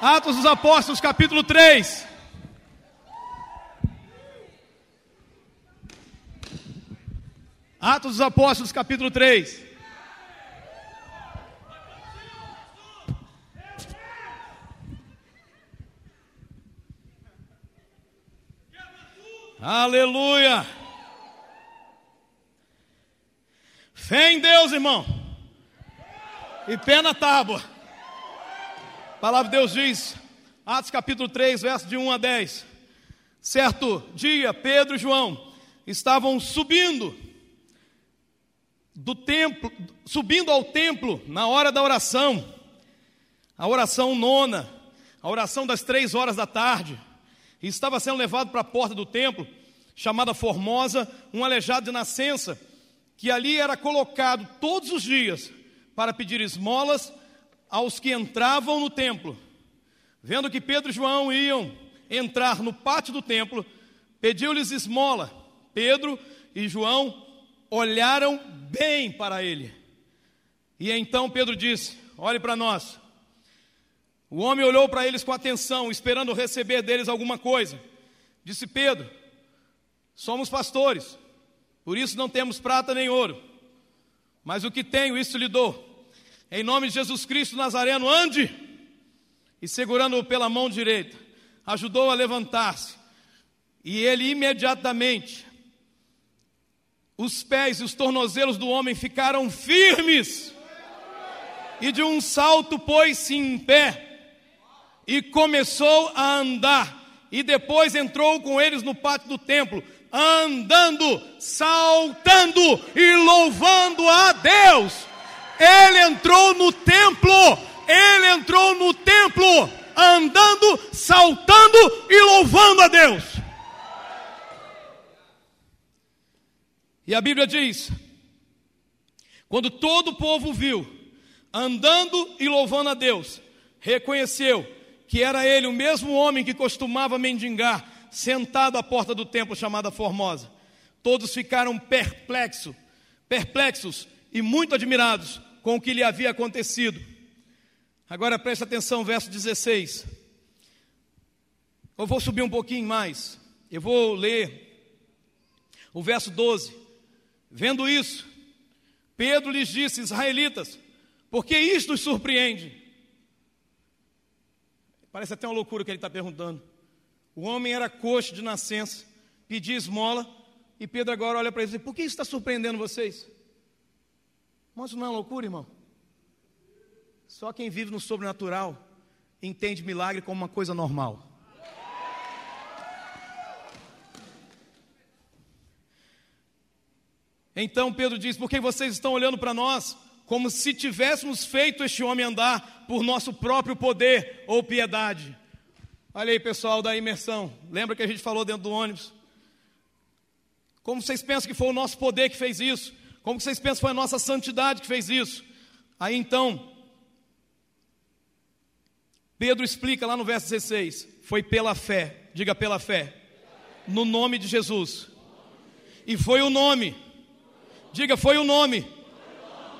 Atos dos Apóstolos, capítulo 3. Atos dos Apóstolos, capítulo 3. Aleluia! Fé em Deus, irmão. E pé na tábua. A palavra de Deus diz, Atos capítulo 3, verso de 1 a 10. Certo dia, Pedro e João estavam subindo do templo, subindo ao templo na hora da oração, a oração nona, a oração das três horas da tarde e estava sendo levado para a porta do templo, chamada Formosa, um aleijado de nascença, que ali era colocado todos os dias para pedir esmolas aos que entravam no templo. Vendo que Pedro e João iam entrar no pátio do templo, pediu-lhes esmola. Pedro e João olharam bem para ele. E então Pedro disse: Olhe para nós. O homem olhou para eles com atenção, esperando receber deles alguma coisa. Disse Pedro: Somos pastores, por isso não temos prata nem ouro, mas o que tenho, isso lhe dou. Em nome de Jesus Cristo Nazareno, ande! E segurando-o pela mão direita, ajudou a levantar-se. E ele imediatamente, os pés e os tornozelos do homem ficaram firmes. E de um salto pôs-se em pé e começou a andar. E depois entrou com eles no pátio do templo, andando, saltando e louvando a Deus. Ele entrou no templo, ele entrou no templo, andando, saltando e louvando a Deus. E a Bíblia diz: quando todo o povo viu, andando e louvando a Deus, reconheceu que era ele o mesmo homem que costumava mendigar, sentado à porta do templo chamada Formosa. Todos ficaram perplexos, perplexos e muito admirados com o que lhe havia acontecido. Agora preste atenção, verso 16. Eu vou subir um pouquinho mais. Eu vou ler o verso 12. Vendo isso, Pedro lhes disse: Israelitas, por que isto os surpreende? Parece até uma loucura que ele está perguntando. O homem era coxo de nascença, pedia esmola, e Pedro agora olha para ele e diz: Por que isso está surpreendendo vocês? Mas não é loucura, irmão? Só quem vive no sobrenatural entende milagre como uma coisa normal. Então Pedro diz: Por que vocês estão olhando para nós? como se tivéssemos feito este homem andar por nosso próprio poder ou piedade. Olha aí, pessoal da imersão, lembra que a gente falou dentro do ônibus? Como vocês pensam que foi o nosso poder que fez isso? Como vocês pensam foi a nossa santidade que fez isso? Aí então, Pedro explica lá no verso 16: foi pela fé, diga pela fé, no nome de Jesus. E foi o nome, diga foi o nome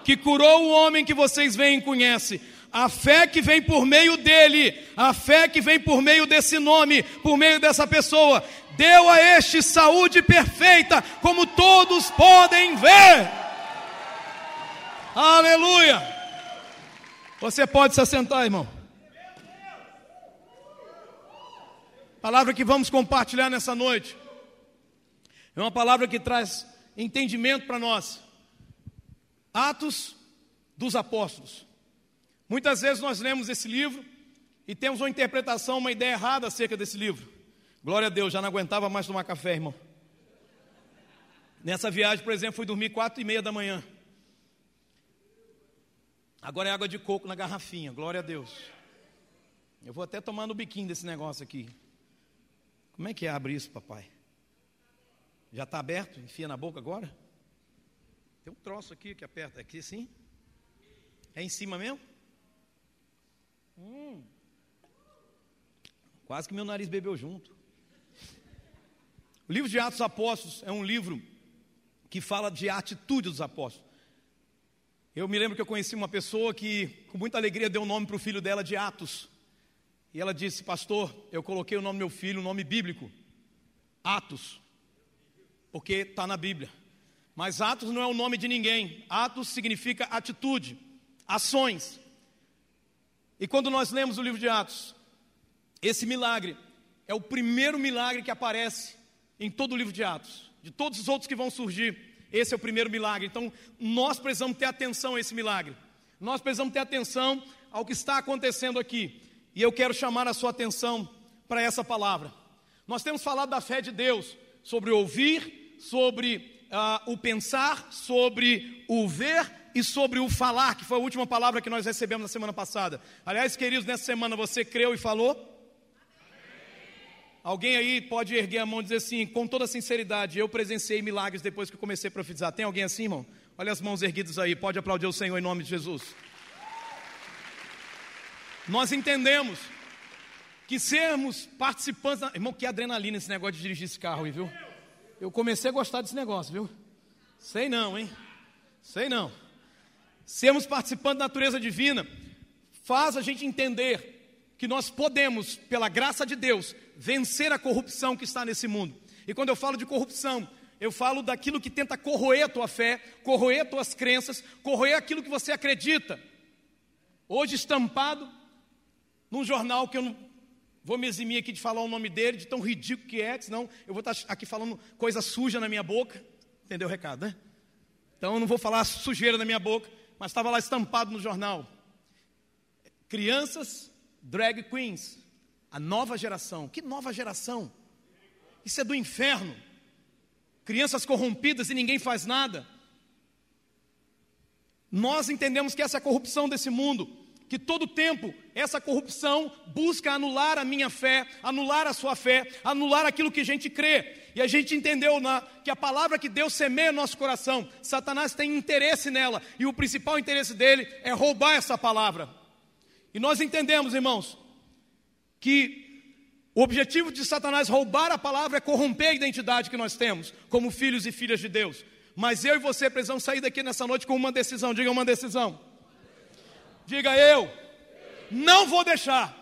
que curou o homem que vocês veem e conhecem. A fé que vem por meio dele, a fé que vem por meio desse nome, por meio dessa pessoa, deu a este saúde perfeita, como todos podem ver. Aleluia! Você pode se assentar, irmão. Palavra que vamos compartilhar nessa noite é uma palavra que traz entendimento para nós. Atos dos Apóstolos. Muitas vezes nós lemos esse livro e temos uma interpretação, uma ideia errada acerca desse livro. Glória a Deus, já não aguentava mais tomar café, irmão. Nessa viagem, por exemplo, fui dormir quatro e meia da manhã. Agora é água de coco na garrafinha, glória a Deus. Eu vou até tomar no biquinho desse negócio aqui. Como é que abre isso, papai? Já está aberto? Enfia na boca agora? Tem um troço aqui que aperta aqui sim. É em cima mesmo? Hum. Quase que meu nariz bebeu junto. O livro de Atos dos Apóstolos é um livro que fala de atitude dos apóstolos. Eu me lembro que eu conheci uma pessoa que, com muita alegria, deu o nome para o filho dela de Atos. E ela disse: Pastor, eu coloquei o nome do meu filho, um nome bíblico, Atos, porque está na Bíblia. Mas Atos não é o nome de ninguém. Atos significa atitude, ações. E quando nós lemos o livro de Atos, esse milagre é o primeiro milagre que aparece em todo o livro de Atos. De todos os outros que vão surgir, esse é o primeiro milagre. Então, nós precisamos ter atenção a esse milagre. Nós precisamos ter atenção ao que está acontecendo aqui. E eu quero chamar a sua atenção para essa palavra. Nós temos falado da fé de Deus, sobre ouvir, sobre uh, o pensar, sobre o ver e sobre o falar, que foi a última palavra que nós recebemos na semana passada. Aliás, queridos, nessa semana você creu e falou? Alguém aí pode erguer a mão e dizer assim, com toda sinceridade, eu presenciei milagres depois que comecei a profetizar. Tem alguém assim, irmão? Olha as mãos erguidas aí, pode aplaudir o Senhor em nome de Jesus. Nós entendemos que sermos participantes. Irmão, que adrenalina esse negócio de dirigir esse carro aí, viu? Eu comecei a gostar desse negócio, viu? Sei não, hein? Sei não. Sermos participantes da natureza divina faz a gente entender que nós podemos, pela graça de Deus, vencer a corrupção que está nesse mundo. E quando eu falo de corrupção, eu falo daquilo que tenta corroer a tua fé, corroer as tuas crenças, corroer aquilo que você acredita. Hoje estampado num jornal que eu não vou me eximir aqui de falar o nome dele, de tão ridículo que é, senão eu vou estar aqui falando coisa suja na minha boca. Entendeu o recado, né? Então eu não vou falar sujeira na minha boca, mas estava lá estampado no jornal. Crianças drag queens, a nova geração. Que nova geração? Isso é do inferno. Crianças corrompidas e ninguém faz nada. Nós entendemos que essa é a corrupção desse mundo, que todo tempo essa corrupção busca anular a minha fé, anular a sua fé, anular aquilo que a gente crê. E a gente entendeu na, que a palavra que Deus semeia no nosso coração, Satanás tem interesse nela, e o principal interesse dele é roubar essa palavra. E nós entendemos, irmãos, que o objetivo de Satanás roubar a palavra é corromper a identidade que nós temos como filhos e filhas de Deus. Mas eu e você precisamos sair daqui nessa noite com uma decisão. Diga uma decisão. Diga eu. Não vou deixar.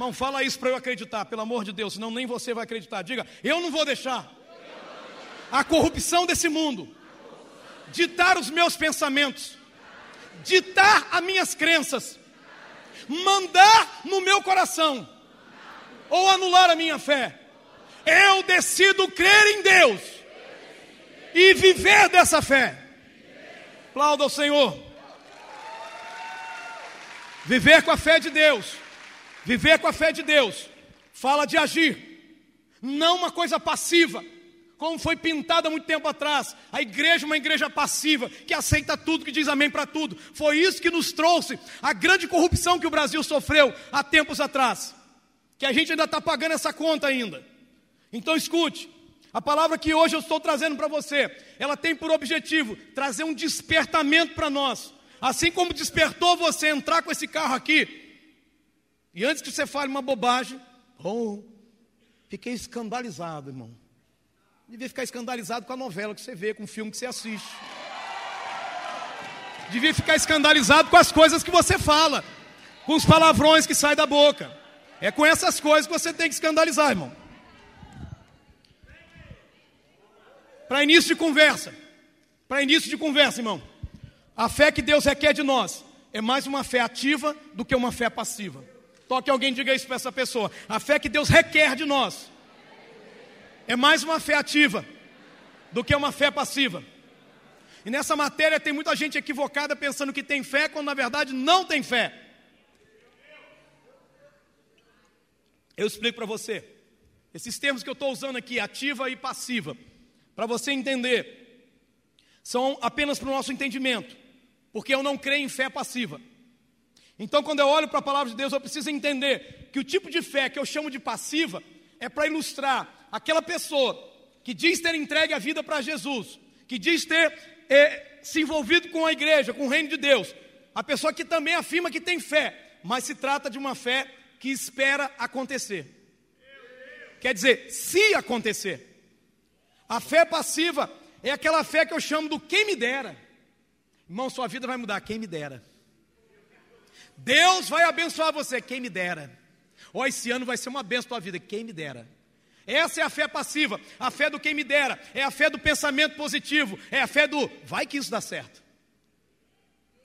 Irmão, fala isso para eu acreditar, pelo amor de Deus, senão nem você vai acreditar. Diga, eu não vou deixar a corrupção desse mundo ditar os meus pensamentos, ditar as minhas crenças, mandar no meu coração ou anular a minha fé. Eu decido crer em Deus e viver dessa fé. Aplauda o Senhor. Viver com a fé de Deus, viver com a fé de Deus, fala de agir, não uma coisa passiva como foi pintada muito tempo atrás. A igreja é uma igreja passiva, que aceita tudo, que diz amém para tudo. Foi isso que nos trouxe a grande corrupção que o Brasil sofreu há tempos atrás. Que a gente ainda está pagando essa conta ainda. Então escute, a palavra que hoje eu estou trazendo para você, ela tem por objetivo trazer um despertamento para nós. Assim como despertou você entrar com esse carro aqui, e antes que você fale uma bobagem, oh, fiquei escandalizado, irmão devia ficar escandalizado com a novela que você vê, com o filme que você assiste. Devia ficar escandalizado com as coisas que você fala, com os palavrões que saem da boca. É com essas coisas que você tem que escandalizar, irmão. Para início de conversa, para início de conversa, irmão, a fé que Deus requer de nós é mais uma fé ativa do que uma fé passiva. Toque alguém diga isso para essa pessoa. A fé que Deus requer de nós é mais uma fé ativa do que uma fé passiva. E nessa matéria tem muita gente equivocada pensando que tem fé, quando na verdade não tem fé. Eu explico para você. Esses termos que eu estou usando aqui, ativa e passiva, para você entender, são apenas para o nosso entendimento, porque eu não creio em fé passiva. Então, quando eu olho para a palavra de Deus, eu preciso entender que o tipo de fé que eu chamo de passiva é para ilustrar aquela pessoa que diz ter entregue a vida para Jesus, que diz ter é, se envolvido com a igreja, com o reino de Deus, a pessoa que também afirma que tem fé, mas se trata de uma fé que espera acontecer. Quer dizer, se acontecer. A fé passiva é aquela fé que eu chamo do quem me dera. Irmão, sua vida vai mudar, quem me dera. Deus vai abençoar você, quem me dera. Ó, oh, esse ano vai ser uma benção para vida. Quem me dera. Essa é a fé passiva, a fé do quem me dera, é a fé do pensamento positivo, é a fé do vai que isso dá certo.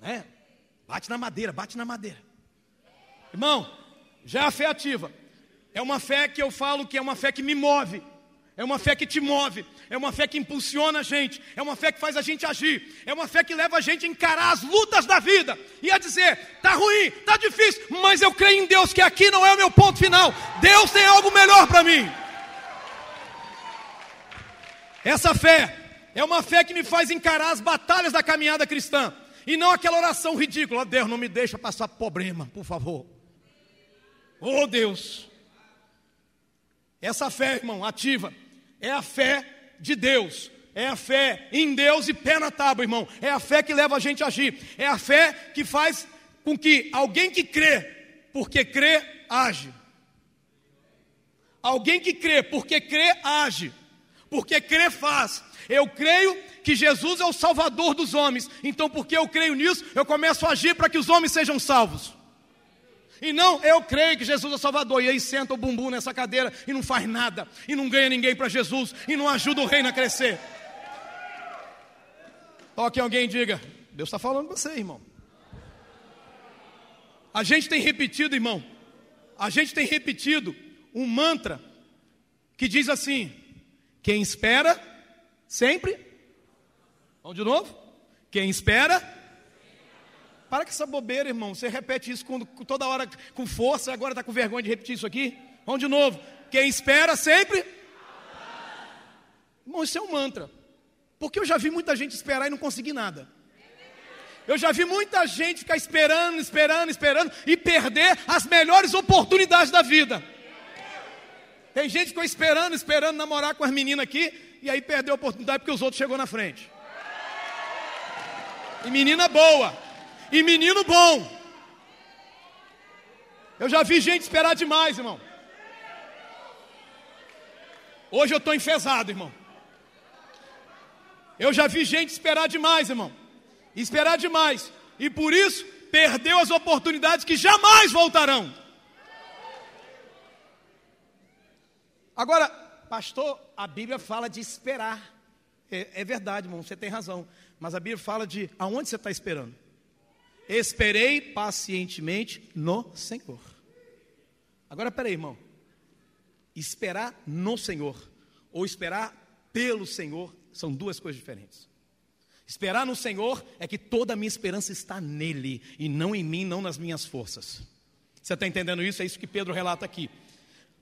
É, bate na madeira, bate na madeira. Irmão, já é a fé ativa. É uma fé que eu falo que é uma fé que me move. É uma fé que te move, é uma fé que impulsiona a gente, é uma fé que faz a gente agir, é uma fé que leva a gente a encarar as lutas da vida e a dizer: tá ruim, tá difícil, mas eu creio em Deus que aqui não é o meu ponto final. Deus tem algo melhor para mim. Essa fé é uma fé que me faz encarar as batalhas da caminhada cristã e não aquela oração ridícula: oh, Deus, não me deixa passar problema, por favor. Oh Deus. Essa fé, irmão, ativa é a fé de Deus. É a fé em Deus e pé na tábua, irmão. É a fé que leva a gente a agir. É a fé que faz com que alguém que crê, porque crê, age. Alguém que crê, porque crê, age. Porque crê, faz. Eu creio que Jesus é o Salvador dos homens. Então, porque eu creio nisso, eu começo a agir para que os homens sejam salvos. E não, eu creio que Jesus é Salvador. E aí senta o bumbum nessa cadeira e não faz nada. E não ganha ninguém para Jesus. E não ajuda o reino a crescer. Toque alguém e diga: Deus está falando com você, irmão. A gente tem repetido, irmão. A gente tem repetido um mantra que diz assim: quem espera, sempre. Vamos de novo? Quem espera, para com essa bobeira, irmão. Você repete isso com, toda hora com força, agora está com vergonha de repetir isso aqui. Vamos de novo. Quem espera sempre. Irmão, isso é um mantra. Porque eu já vi muita gente esperar e não conseguir nada. Eu já vi muita gente ficar esperando, esperando, esperando e perder as melhores oportunidades da vida. Tem gente que ficou esperando, esperando namorar com as meninas aqui e aí perdeu a oportunidade porque os outros chegou na frente. E menina boa, e menino bom. Eu já vi gente esperar demais, irmão. Hoje eu estou enfesado, irmão. Eu já vi gente esperar demais, irmão. Esperar demais. E por isso perdeu as oportunidades que jamais voltarão. Agora, pastor, a Bíblia fala de esperar. É, é verdade, irmão, você tem razão. Mas a Bíblia fala de aonde você está esperando. Esperei pacientemente no Senhor. Agora, peraí, irmão. Esperar no Senhor ou esperar pelo Senhor são duas coisas diferentes. Esperar no Senhor é que toda a minha esperança está nele e não em mim, não nas minhas forças. Você está entendendo isso? É isso que Pedro relata aqui.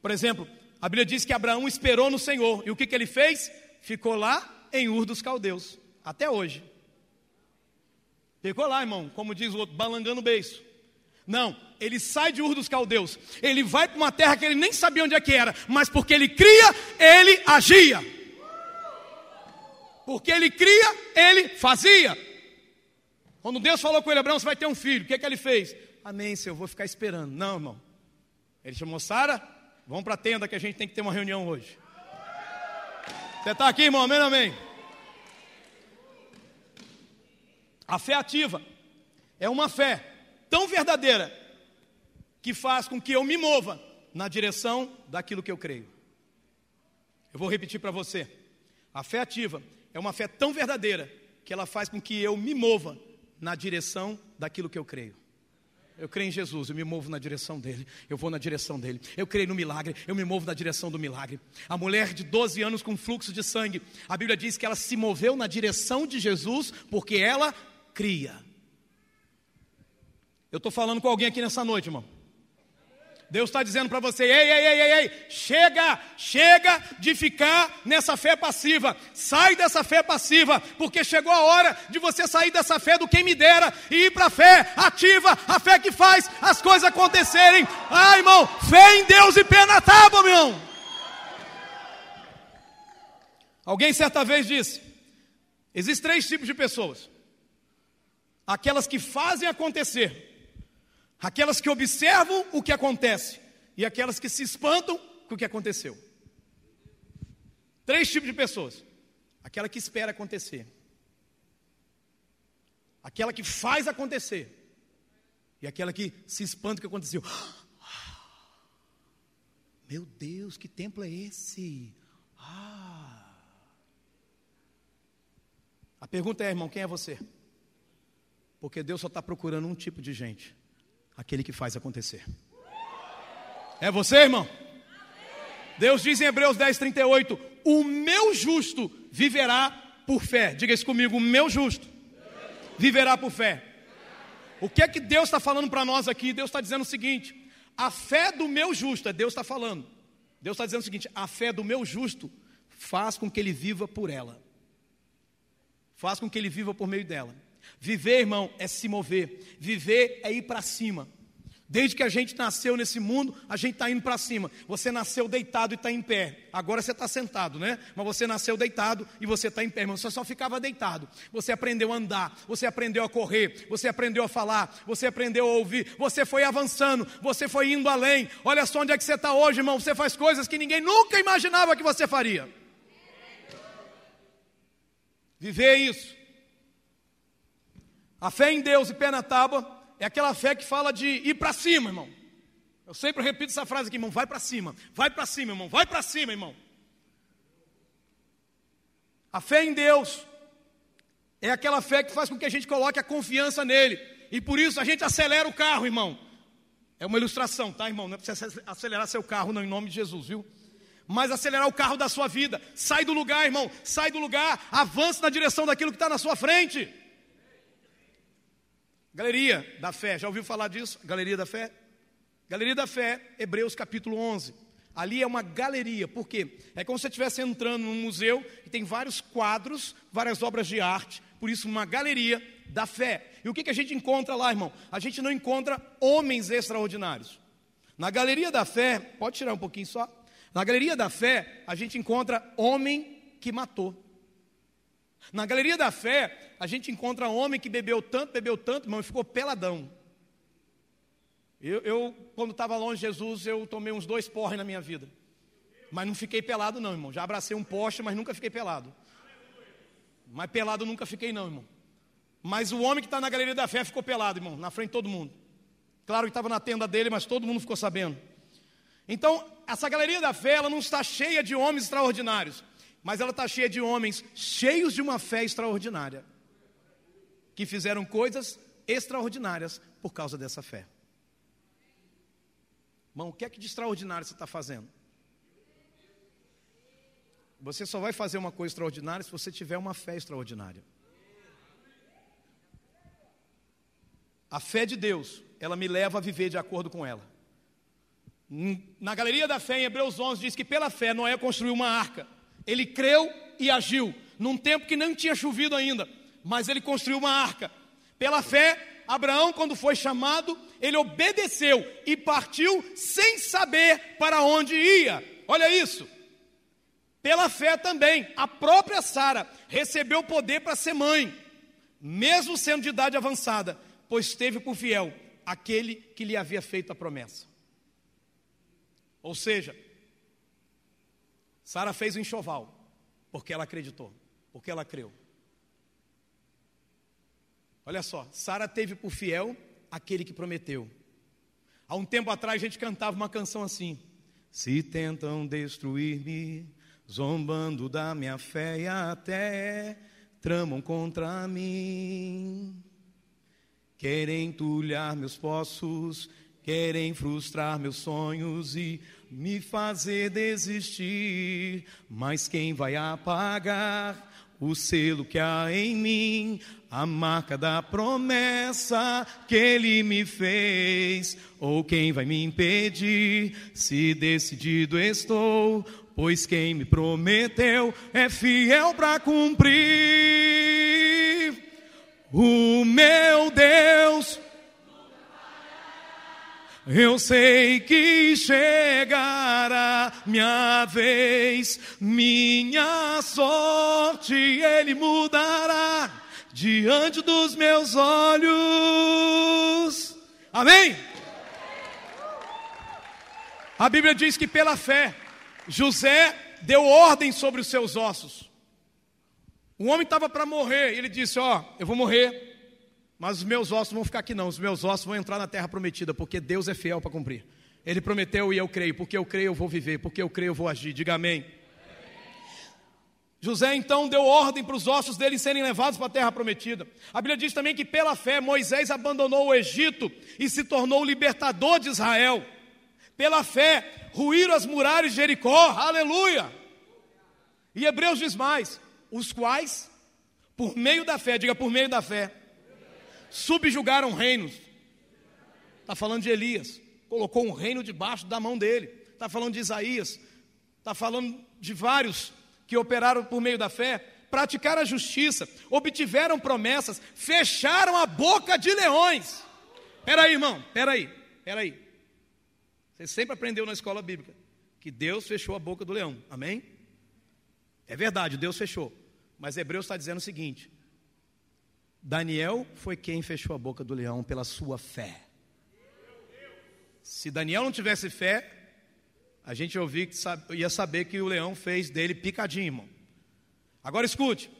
Por exemplo, a Bíblia diz que Abraão esperou no Senhor e o que, que ele fez? Ficou lá em Ur dos Caldeus, até hoje. Ficou lá, irmão, como diz o outro, balangando o beiço. Não, ele sai de Ur dos Caldeus. Ele vai para uma terra que ele nem sabia onde é que era, mas porque ele cria, ele agia. Porque ele cria, ele fazia. Quando Deus falou com ele, Abraão, você vai ter um filho, o que é que ele fez? Amém, Senhor, vou ficar esperando. Não, irmão. Ele chamou Sara, vamos para a tenda que a gente tem que ter uma reunião hoje. Você está aqui, irmão? Amém, amém. A fé ativa é uma fé tão verdadeira que faz com que eu me mova na direção daquilo que eu creio. Eu vou repetir para você. A fé ativa é uma fé tão verdadeira que ela faz com que eu me mova na direção daquilo que eu creio. Eu creio em Jesus, eu me movo na direção dele, eu vou na direção dele. Eu creio no milagre, eu me movo na direção do milagre. A mulher de 12 anos com fluxo de sangue, a Bíblia diz que ela se moveu na direção de Jesus porque ela cria. Eu estou falando com alguém aqui nessa noite, irmão. Deus está dizendo para você: ei, ei, ei, ei, ei, chega, chega de ficar nessa fé passiva, sai dessa fé passiva, porque chegou a hora de você sair dessa fé do quem me dera e ir para a fé ativa, a fé que faz as coisas acontecerem. Ah, irmão, fé em Deus e pé na tábua, meu irmão. Alguém certa vez disse: existem três tipos de pessoas aquelas que fazem acontecer, aquelas que observam o que acontece e aquelas que se espantam com o que aconteceu. Três tipos de pessoas: aquela que espera acontecer, aquela que faz acontecer e aquela que se espanta com o que aconteceu. Meu Deus, que templo é esse? Ah. A pergunta é, irmão, quem é você? Porque Deus só está procurando um tipo de gente: aquele que faz acontecer. É você, irmão? Deus diz em Hebreus 10, 38: O meu justo viverá por fé. Diga isso comigo: O meu justo viverá por fé. O que é que Deus está falando para nós aqui? Deus está dizendo o seguinte: a fé do meu justo, é Deus está falando. Deus está dizendo o seguinte: a fé do meu justo faz com que ele viva por ela, faz com que ele viva por meio dela. Viver, irmão, é se mover, viver é ir para cima. Desde que a gente nasceu nesse mundo, a gente está indo para cima. Você nasceu deitado e está em pé. Agora você está sentado, né? Mas você nasceu deitado e você está em pé. Mas você só ficava deitado. Você aprendeu a andar, você aprendeu a correr, você aprendeu a falar, você aprendeu a ouvir, você foi avançando, você foi indo além. Olha só onde é que você está hoje, irmão. Você faz coisas que ninguém nunca imaginava que você faria. Viver isso. A fé em Deus e pé na tábua é aquela fé que fala de ir para cima, irmão. Eu sempre repito essa frase aqui, irmão, vai para cima, vai para cima, irmão, vai para cima, irmão. A fé em Deus é aquela fé que faz com que a gente coloque a confiança nele. E por isso a gente acelera o carro, irmão. É uma ilustração, tá, irmão? Não é para acelerar seu carro, não, em nome de Jesus, viu? Mas acelerar o carro da sua vida. Sai do lugar, irmão. Sai do lugar. Avance na direção daquilo que está na sua frente. Galeria da Fé, já ouviu falar disso? Galeria da Fé? Galeria da Fé, Hebreus capítulo 11. Ali é uma galeria, por quê? É como se você estivesse entrando num museu e tem vários quadros, várias obras de arte, por isso uma galeria da fé. E o que, que a gente encontra lá, irmão? A gente não encontra homens extraordinários. Na galeria da fé, pode tirar um pouquinho só. Na galeria da fé, a gente encontra homem que matou. Na galeria da fé, a gente encontra um homem que bebeu tanto, bebeu tanto, irmão, e ficou peladão. Eu, eu quando estava longe de Jesus, eu tomei uns dois porres na minha vida. Mas não fiquei pelado, não, irmão. Já abracei um poste, mas nunca fiquei pelado. Mas pelado nunca fiquei, não, irmão. Mas o homem que está na galeria da fé ficou pelado, irmão, na frente de todo mundo. Claro que estava na tenda dele, mas todo mundo ficou sabendo. Então, essa galeria da fé, ela não está cheia de homens extraordinários mas ela está cheia de homens cheios de uma fé extraordinária, que fizeram coisas extraordinárias por causa dessa fé. Irmão, o que é que de extraordinário você está fazendo? Você só vai fazer uma coisa extraordinária se você tiver uma fé extraordinária. A fé de Deus, ela me leva a viver de acordo com ela. Na galeria da fé, em Hebreus 11, diz que pela fé Noé construiu uma arca. Ele creu e agiu, num tempo que não tinha chovido ainda, mas ele construiu uma arca. Pela fé, Abraão, quando foi chamado, ele obedeceu e partiu sem saber para onde ia. Olha isso. Pela fé também, a própria Sara recebeu poder para ser mãe, mesmo sendo de idade avançada, pois teve por fiel aquele que lhe havia feito a promessa. Ou seja, Sara fez o enxoval, porque ela acreditou, porque ela creu. Olha só, Sara teve por fiel aquele que prometeu. Há um tempo atrás a gente cantava uma canção assim: Se tentam destruir-me, zombando da minha fé e até tramam contra mim. Querem entulhar meus poços, querem frustrar meus sonhos e me fazer desistir. Mas quem vai apagar o selo que há em mim, a marca da promessa que ele me fez? Ou quem vai me impedir se decidido estou? Pois quem me prometeu é fiel para cumprir. O meu Deus eu sei que chegará minha vez, minha sorte ele mudará diante dos meus olhos. Amém? A Bíblia diz que pela fé, José deu ordem sobre os seus ossos. O homem estava para morrer, ele disse: Ó, oh, eu vou morrer, mas os meus ossos vão ficar aqui não, os meus ossos vão entrar na terra prometida, porque Deus é fiel para cumprir. Ele prometeu e eu creio, porque eu creio eu vou viver, porque eu creio eu vou agir. Diga amém. José então deu ordem para os ossos dele serem levados para a terra prometida. A Bíblia diz também que pela fé Moisés abandonou o Egito e se tornou o libertador de Israel. Pela fé ruíram as muralhas de Jericó, aleluia. E Hebreus diz mais: os quais, por meio da fé, diga por meio da fé, subjugaram reinos. Está falando de Elias, colocou um reino debaixo da mão dele. Está falando de Isaías, está falando de vários que operaram por meio da fé, praticaram a justiça, obtiveram promessas, fecharam a boca de leões. Espera aí, irmão, espera aí, espera aí. Você sempre aprendeu na escola bíblica que Deus fechou a boca do leão, amém? É verdade, Deus fechou. Mas Hebreus está dizendo o seguinte: Daniel foi quem fechou a boca do leão pela sua fé. Se Daniel não tivesse fé, a gente ia saber que o leão fez dele picadinho, irmão. Agora escute.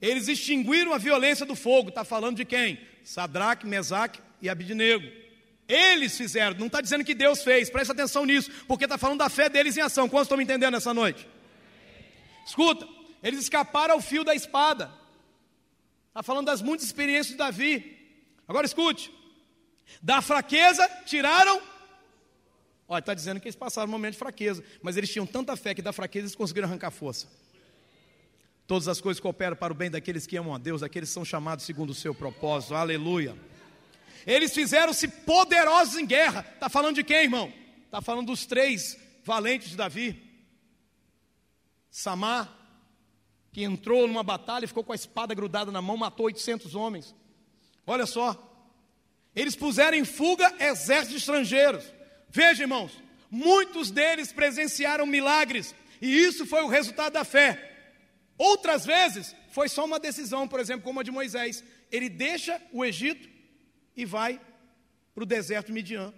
Eles extinguiram a violência do fogo. Está falando de quem? Sadraque, Mesaque e Abidnego. Eles fizeram, não está dizendo que Deus fez, presta atenção nisso, porque está falando da fé deles em ação. Quantos estão me entendendo essa noite? Escuta, eles escaparam ao fio da espada. Está falando das muitas experiências de Davi. Agora escute, da fraqueza tiraram Olha, está dizendo que eles passaram um momento de fraqueza, mas eles tinham tanta fé que da fraqueza eles conseguiram arrancar força. Todas as coisas cooperam para o bem daqueles que amam a Deus, daqueles que são chamados segundo o seu propósito. Aleluia. Eles fizeram-se poderosos em guerra. Está falando de quem, irmão? Está falando dos três valentes de Davi. Samar, que entrou numa batalha e ficou com a espada grudada na mão, matou 800 homens. Olha só. Eles puseram em fuga exércitos estrangeiros. Veja, irmãos, muitos deles presenciaram milagres, e isso foi o resultado da fé. Outras vezes, foi só uma decisão, por exemplo, como a de Moisés. Ele deixa o Egito e vai para o deserto Midian,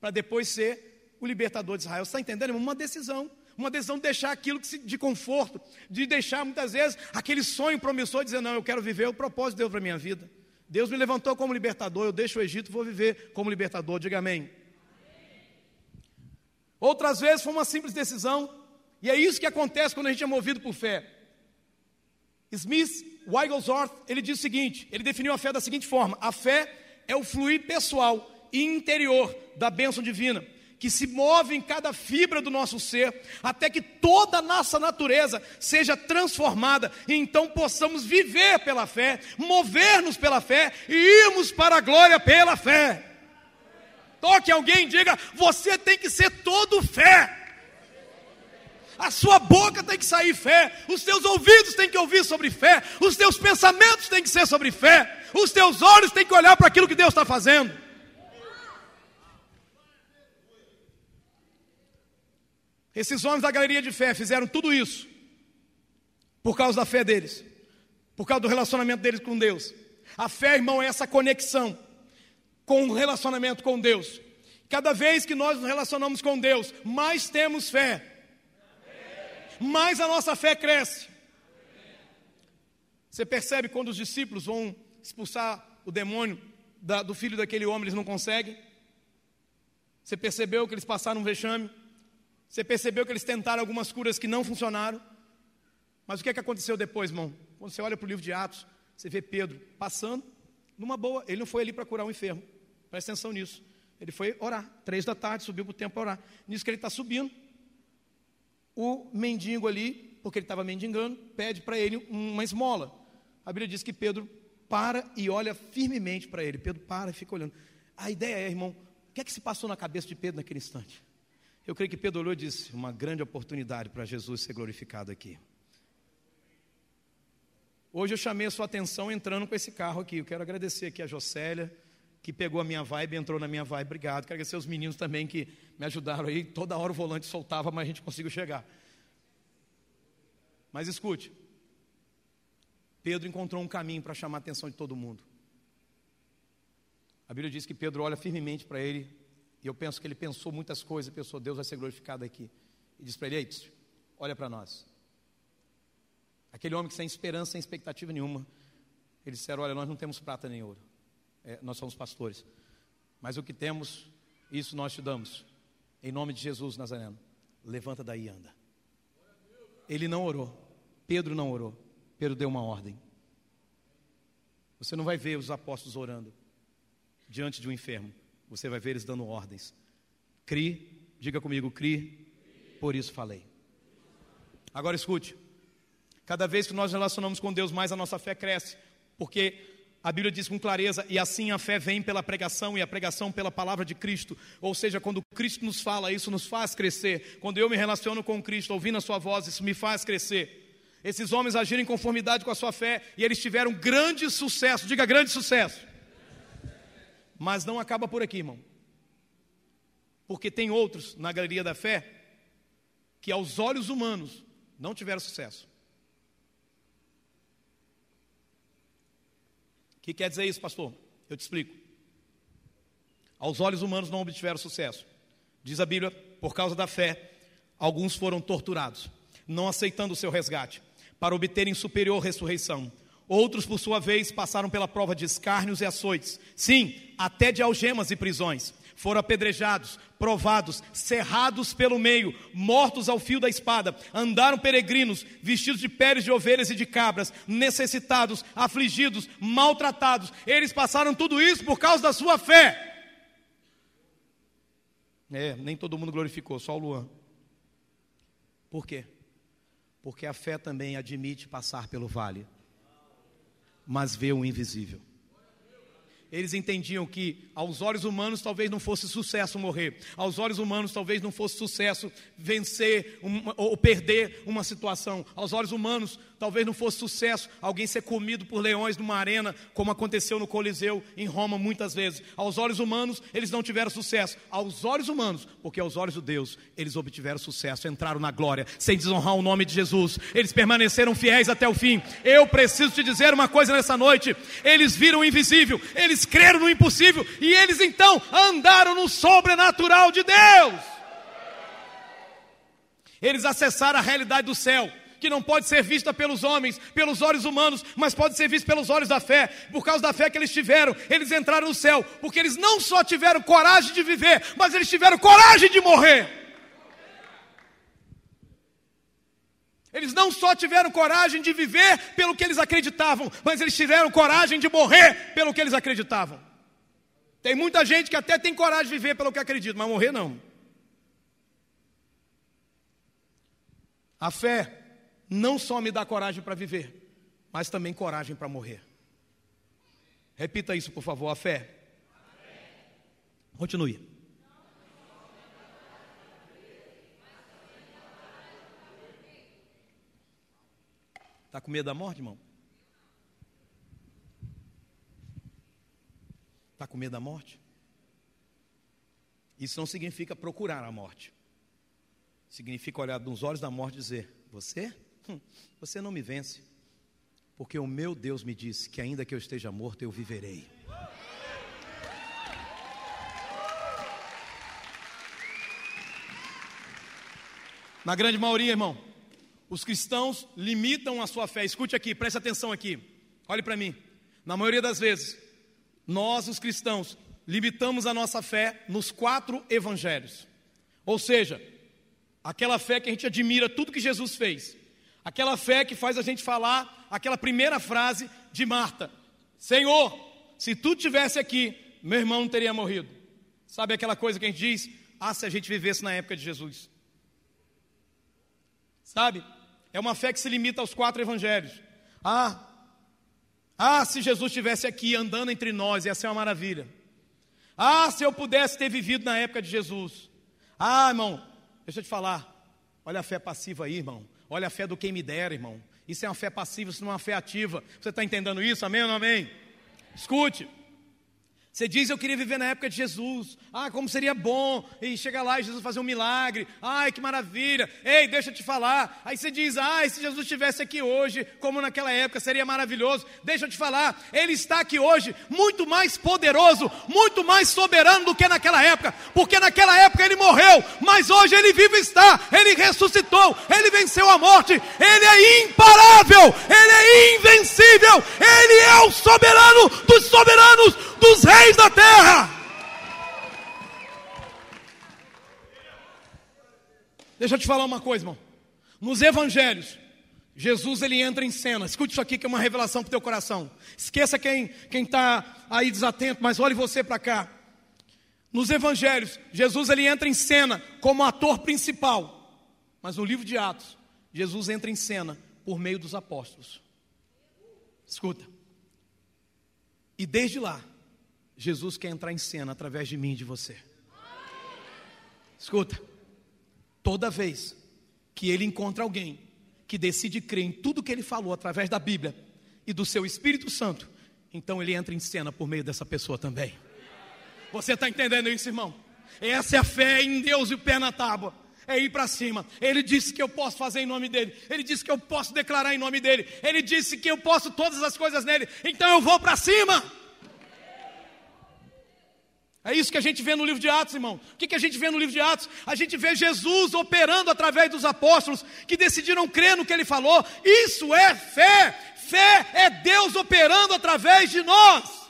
para depois ser o libertador de Israel. Você está entendendo? Uma decisão. Uma decisão de deixar aquilo de conforto, de deixar muitas vezes aquele sonho promissor, dizer: Não, eu quero viver o propósito de Deus para a minha vida. Deus me levantou como libertador, eu deixo o Egito, vou viver como libertador. Diga amém. Outras vezes foi uma simples decisão. E é isso que acontece quando a gente é movido por fé. Smith Wigglesworth, ele diz o seguinte, ele definiu a fé da seguinte forma: a fé é o fluir pessoal e interior da bênção divina, que se move em cada fibra do nosso ser, até que toda a nossa natureza seja transformada, e então possamos viver pela fé, mover-nos pela fé e irmos para a glória pela fé. Toque alguém e diga: você tem que ser todo fé. A sua boca tem que sair fé, os teus ouvidos têm que ouvir sobre fé, os teus pensamentos têm que ser sobre fé, os teus olhos têm que olhar para aquilo que Deus está fazendo. Esses homens da galeria de fé fizeram tudo isso por causa da fé deles, por causa do relacionamento deles com Deus. A fé, irmão, é essa conexão com o relacionamento com Deus. Cada vez que nós nos relacionamos com Deus, mais temos fé, mais a nossa fé cresce. Você percebe quando os discípulos vão expulsar o demônio da, do filho daquele homem, eles não conseguem? Você percebeu que eles passaram um vexame? Você percebeu que eles tentaram algumas curas que não funcionaram? Mas o que, é que aconteceu depois, irmão? Quando você olha para o livro de Atos, você vê Pedro passando numa boa. Ele não foi ali para curar um enfermo. Presta atenção nisso. Ele foi orar. Três da tarde, subiu para o templo orar. Nisso que ele está subindo, o mendigo ali, porque ele estava mendigando, pede para ele uma esmola. A Bíblia diz que Pedro para e olha firmemente para ele. Pedro para e fica olhando. A ideia é, irmão, o que é que se passou na cabeça de Pedro naquele instante? Eu creio que Pedro olhou e disse: uma grande oportunidade para Jesus ser glorificado aqui. Hoje eu chamei a sua atenção entrando com esse carro aqui. Eu quero agradecer aqui a Jocélia, que pegou a minha vibe, entrou na minha vibe. Obrigado. Quero agradecer os meninos também que me ajudaram aí. Toda hora o volante soltava, mas a gente conseguiu chegar. Mas escute. Pedro encontrou um caminho para chamar a atenção de todo mundo. A Bíblia diz que Pedro olha firmemente para ele, e eu penso que ele pensou muitas coisas, e pensou, Deus vai ser glorificado aqui. E diz para ele, olha para nós. Aquele homem que sem esperança, sem expectativa nenhuma, eles disseram, olha, nós não temos prata nem ouro é, nós somos pastores. Mas o que temos, isso nós te damos. Em nome de Jesus Nazareno, levanta daí e anda. Ele não orou. Pedro não orou. Pedro deu uma ordem. Você não vai ver os apóstolos orando diante de um enfermo. Você vai ver eles dando ordens. Cri, diga comigo, cri, por isso falei. Agora escute. Cada vez que nós relacionamos com Deus, mais a nossa fé cresce, porque a Bíblia diz com clareza, e assim a fé vem pela pregação e a pregação pela palavra de Cristo. Ou seja, quando Cristo nos fala, isso nos faz crescer. Quando eu me relaciono com Cristo, ouvindo a sua voz, isso me faz crescer. Esses homens agiram em conformidade com a sua fé e eles tiveram grande sucesso. Diga grande sucesso. Mas não acaba por aqui, irmão. Porque tem outros na galeria da fé que aos olhos humanos não tiveram sucesso. O que quer dizer isso, pastor? Eu te explico. Aos olhos humanos não obtiveram sucesso. Diz a Bíblia, por causa da fé, alguns foram torturados, não aceitando o seu resgate, para obterem superior ressurreição. Outros, por sua vez, passaram pela prova de escárnios e açoites, sim, até de algemas e prisões foram apedrejados, provados, cerrados pelo meio, mortos ao fio da espada, andaram peregrinos, vestidos de peles de ovelhas e de cabras, necessitados, afligidos, maltratados. Eles passaram tudo isso por causa da sua fé. É, nem todo mundo glorificou, só o Luan. Por quê? Porque a fé também admite passar pelo vale, mas vê o invisível eles entendiam que aos olhos humanos talvez não fosse sucesso morrer, aos olhos humanos talvez não fosse sucesso vencer uma, ou perder uma situação, aos olhos humanos talvez não fosse sucesso alguém ser comido por leões numa arena, como aconteceu no Coliseu em Roma muitas vezes. Aos olhos humanos eles não tiveram sucesso, aos olhos humanos, porque aos olhos de Deus eles obtiveram sucesso, entraram na glória, sem desonrar o nome de Jesus, eles permaneceram fiéis até o fim. Eu preciso te dizer uma coisa nessa noite: eles viram o invisível, eles eles creram no impossível e eles então andaram no sobrenatural de Deus. Eles acessaram a realidade do céu, que não pode ser vista pelos homens, pelos olhos humanos, mas pode ser vista pelos olhos da fé. Por causa da fé que eles tiveram, eles entraram no céu, porque eles não só tiveram coragem de viver, mas eles tiveram coragem de morrer. Eles não só tiveram coragem de viver pelo que eles acreditavam, mas eles tiveram coragem de morrer pelo que eles acreditavam. Tem muita gente que até tem coragem de viver pelo que acredita, mas morrer não. A fé não só me dá coragem para viver, mas também coragem para morrer. Repita isso, por favor, a fé. Continue. Está com medo da morte, irmão? Está com medo da morte? Isso não significa procurar a morte. Significa olhar nos olhos da morte e dizer: Você? Hum, você não me vence. Porque o meu Deus me disse que ainda que eu esteja morto, eu viverei. Na grande maioria, irmão, os cristãos limitam a sua fé. Escute aqui, preste atenção aqui. Olhe para mim. Na maioria das vezes, nós, os cristãos, limitamos a nossa fé nos quatro evangelhos. Ou seja, aquela fé que a gente admira tudo que Jesus fez. Aquela fé que faz a gente falar aquela primeira frase de Marta: Senhor, se tu tivesse aqui, meu irmão não teria morrido. Sabe aquela coisa que a gente diz? Ah, se a gente vivesse na época de Jesus. Sabe? É uma fé que se limita aos quatro evangelhos. Ah, ah, se Jesus estivesse aqui andando entre nós, ia ser uma maravilha. Ah, se eu pudesse ter vivido na época de Jesus. Ah, irmão, deixa eu te falar. Olha a fé passiva aí, irmão. Olha a fé do quem me dera, irmão. Isso é uma fé passiva, isso não é uma fé ativa. Você está entendendo isso? Amém ou não amém? Escute. Você diz, eu queria viver na época de Jesus. Ah, como seria bom. E chega lá e Jesus fazer um milagre. Ai, que maravilha. Ei, deixa eu te falar. Aí você diz, ah, se Jesus estivesse aqui hoje, como naquela época, seria maravilhoso. Deixa eu te falar. Ele está aqui hoje, muito mais poderoso, muito mais soberano do que naquela época. Porque naquela época ele morreu, mas hoje ele vive está. Ele ressuscitou, ele venceu a morte. Ele é imparável, ele é invencível. Ele é o soberano dos soberanos dos reis da terra. Deixa eu te falar uma coisa, irmão. Nos evangelhos, Jesus ele entra em cena. Escute isso aqui que é uma revelação para o teu coração. Esqueça quem quem está aí desatento, mas olhe você para cá. Nos evangelhos, Jesus ele entra em cena como ator principal. Mas no livro de Atos, Jesus entra em cena por meio dos apóstolos. Escuta. E desde lá, Jesus quer entrar em cena através de mim e de você. Escuta. Toda vez que ele encontra alguém que decide crer em tudo que ele falou através da Bíblia e do seu Espírito Santo, então ele entra em cena por meio dessa pessoa também. Você está entendendo isso, irmão? Essa é a fé em Deus e o pé na tábua. É ir para cima. Ele disse que eu posso fazer em nome dele. Ele disse que eu posso declarar em nome dele. Ele disse que eu posso todas as coisas nele. Então eu vou para cima. É isso que a gente vê no livro de Atos, irmão. O que, que a gente vê no livro de Atos? A gente vê Jesus operando através dos apóstolos que decidiram crer no que ele falou. Isso é fé. Fé é Deus operando através de nós.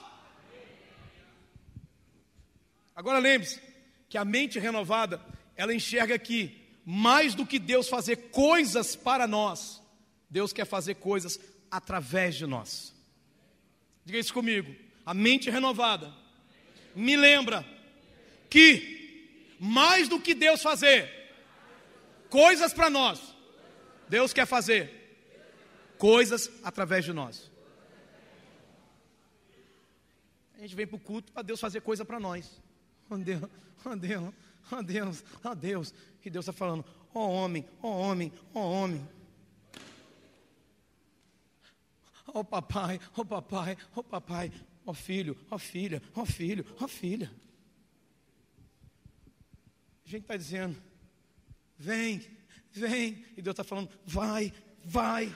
Agora lembre-se que a mente renovada, ela enxerga que mais do que Deus fazer coisas para nós, Deus quer fazer coisas através de nós. Diga isso comigo. A mente renovada me lembra que mais do que Deus fazer coisas para nós, Deus quer fazer coisas através de nós. A gente vem para o culto para Deus fazer coisa para nós. Oh Deus, oh Deus, oh Deus, oh Deus. E Deus está falando, ó oh homem, ó oh homem, ó oh homem. Ó oh papai, ó oh papai, ó oh papai, ó oh filho, ó oh filha, ó oh filho, ó filha. A gente está dizendo, vem, vem. E Deus está falando, vai, vai.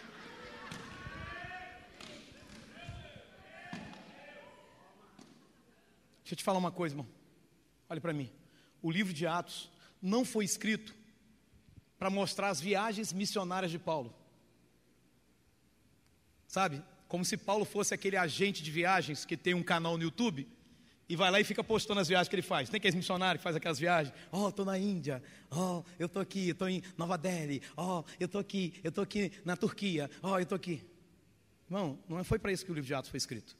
Deixa eu te falar uma coisa, irmão. Olhe para mim. O livro de Atos não foi escrito para mostrar as viagens missionárias de Paulo. Sabe? Como se Paulo fosse aquele agente de viagens que tem um canal no YouTube e vai lá e fica postando as viagens que ele faz. Tem aqueles missionários que faz aquelas viagens. Oh, estou na Índia. Oh, eu estou aqui, estou em Nova Delhi. Oh, eu estou aqui, eu estou aqui na Turquia. Oh, eu estou aqui. Irmão, não foi para isso que o livro de Atos foi escrito.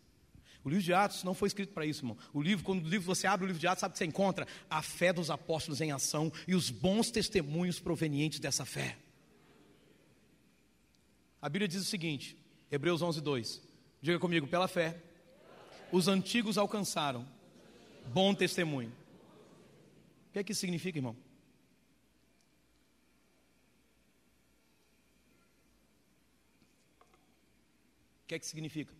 O livro de Atos não foi escrito para isso, irmão. O livro, quando o livro, você abre o livro de Atos, sabe o que você encontra? A fé dos apóstolos em ação e os bons testemunhos provenientes dessa fé. A Bíblia diz o seguinte, Hebreus 11, 2. Diga comigo, pela fé, os antigos alcançaram bom testemunho. O que é que isso significa, irmão? O que é que significa?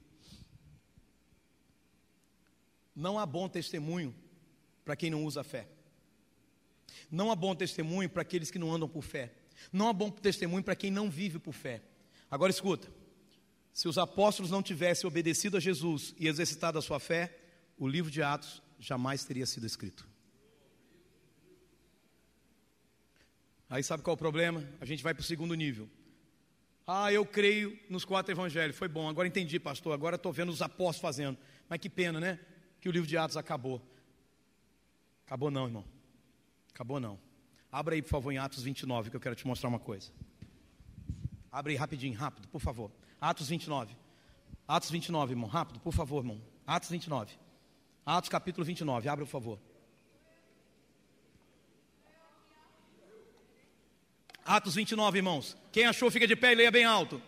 Não há bom testemunho para quem não usa fé. Não há bom testemunho para aqueles que não andam por fé. Não há bom testemunho para quem não vive por fé. Agora escuta: se os apóstolos não tivessem obedecido a Jesus e exercitado a sua fé, o livro de Atos jamais teria sido escrito. Aí sabe qual é o problema? A gente vai para o segundo nível. Ah, eu creio nos quatro evangelhos. Foi bom, agora entendi, pastor. Agora estou vendo os apóstolos fazendo. Mas que pena, né? que o livro de Atos acabou. Acabou não, irmão. Acabou não. Abra aí, por favor, em Atos 29, que eu quero te mostrar uma coisa. Abre aí rapidinho, rápido, por favor. Atos 29. Atos 29, irmão, rápido, por favor, irmão. Atos 29. Atos capítulo 29, abre, por favor. Atos 29, irmãos. Quem achou, fica de pé e leia bem alto.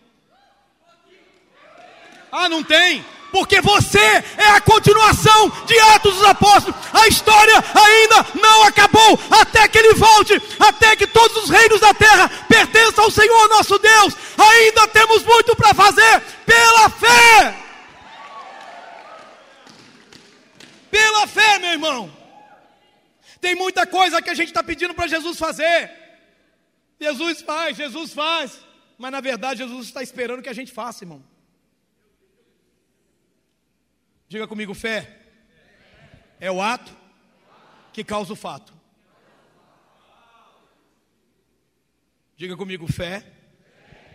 Ah, não tem? Porque você é a continuação de Atos dos Apóstolos. A história ainda não acabou, até que Ele volte, até que todos os reinos da terra pertençam ao Senhor nosso Deus. Ainda temos muito para fazer pela fé. Pela fé, meu irmão. Tem muita coisa que a gente está pedindo para Jesus fazer. Jesus faz, Jesus faz. Mas na verdade, Jesus está esperando que a gente faça, irmão. Diga comigo, fé é o ato que causa o fato. Diga comigo, fé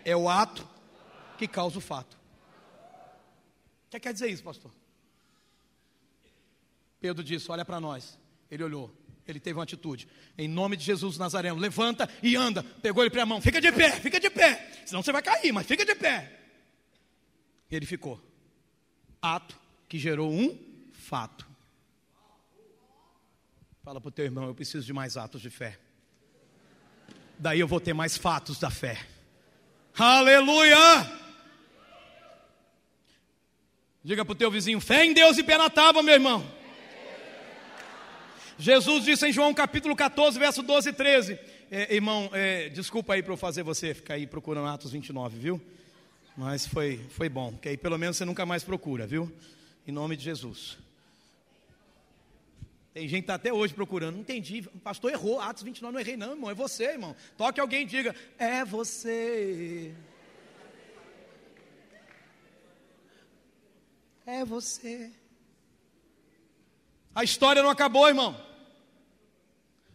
é o ato que causa o fato. O que quer dizer isso, pastor? Pedro disse: Olha para nós. Ele olhou. Ele teve uma atitude. Em nome de Jesus Nazareno, levanta e anda. Pegou ele pela mão. Fica de pé, fica de pé. Senão você vai cair, mas fica de pé. Ele ficou. Ato que gerou um fato. Fala para o teu irmão, eu preciso de mais atos de fé. Daí eu vou ter mais fatos da fé. Aleluia! Diga para o teu vizinho, fé em Deus e pé na tábua, meu irmão. Jesus disse em João capítulo 14, verso 12 e 13. É, irmão, é, desculpa aí para eu fazer você ficar aí procurando Atos 29, viu? Mas foi, foi bom, porque aí pelo menos você nunca mais procura, viu? Em nome de Jesus. Tem gente está até hoje procurando. Não entendi. Pastor errou. Atos 29 não errei, não, irmão. É você, irmão. Toque alguém e diga: É você. É você. A história não acabou, irmão.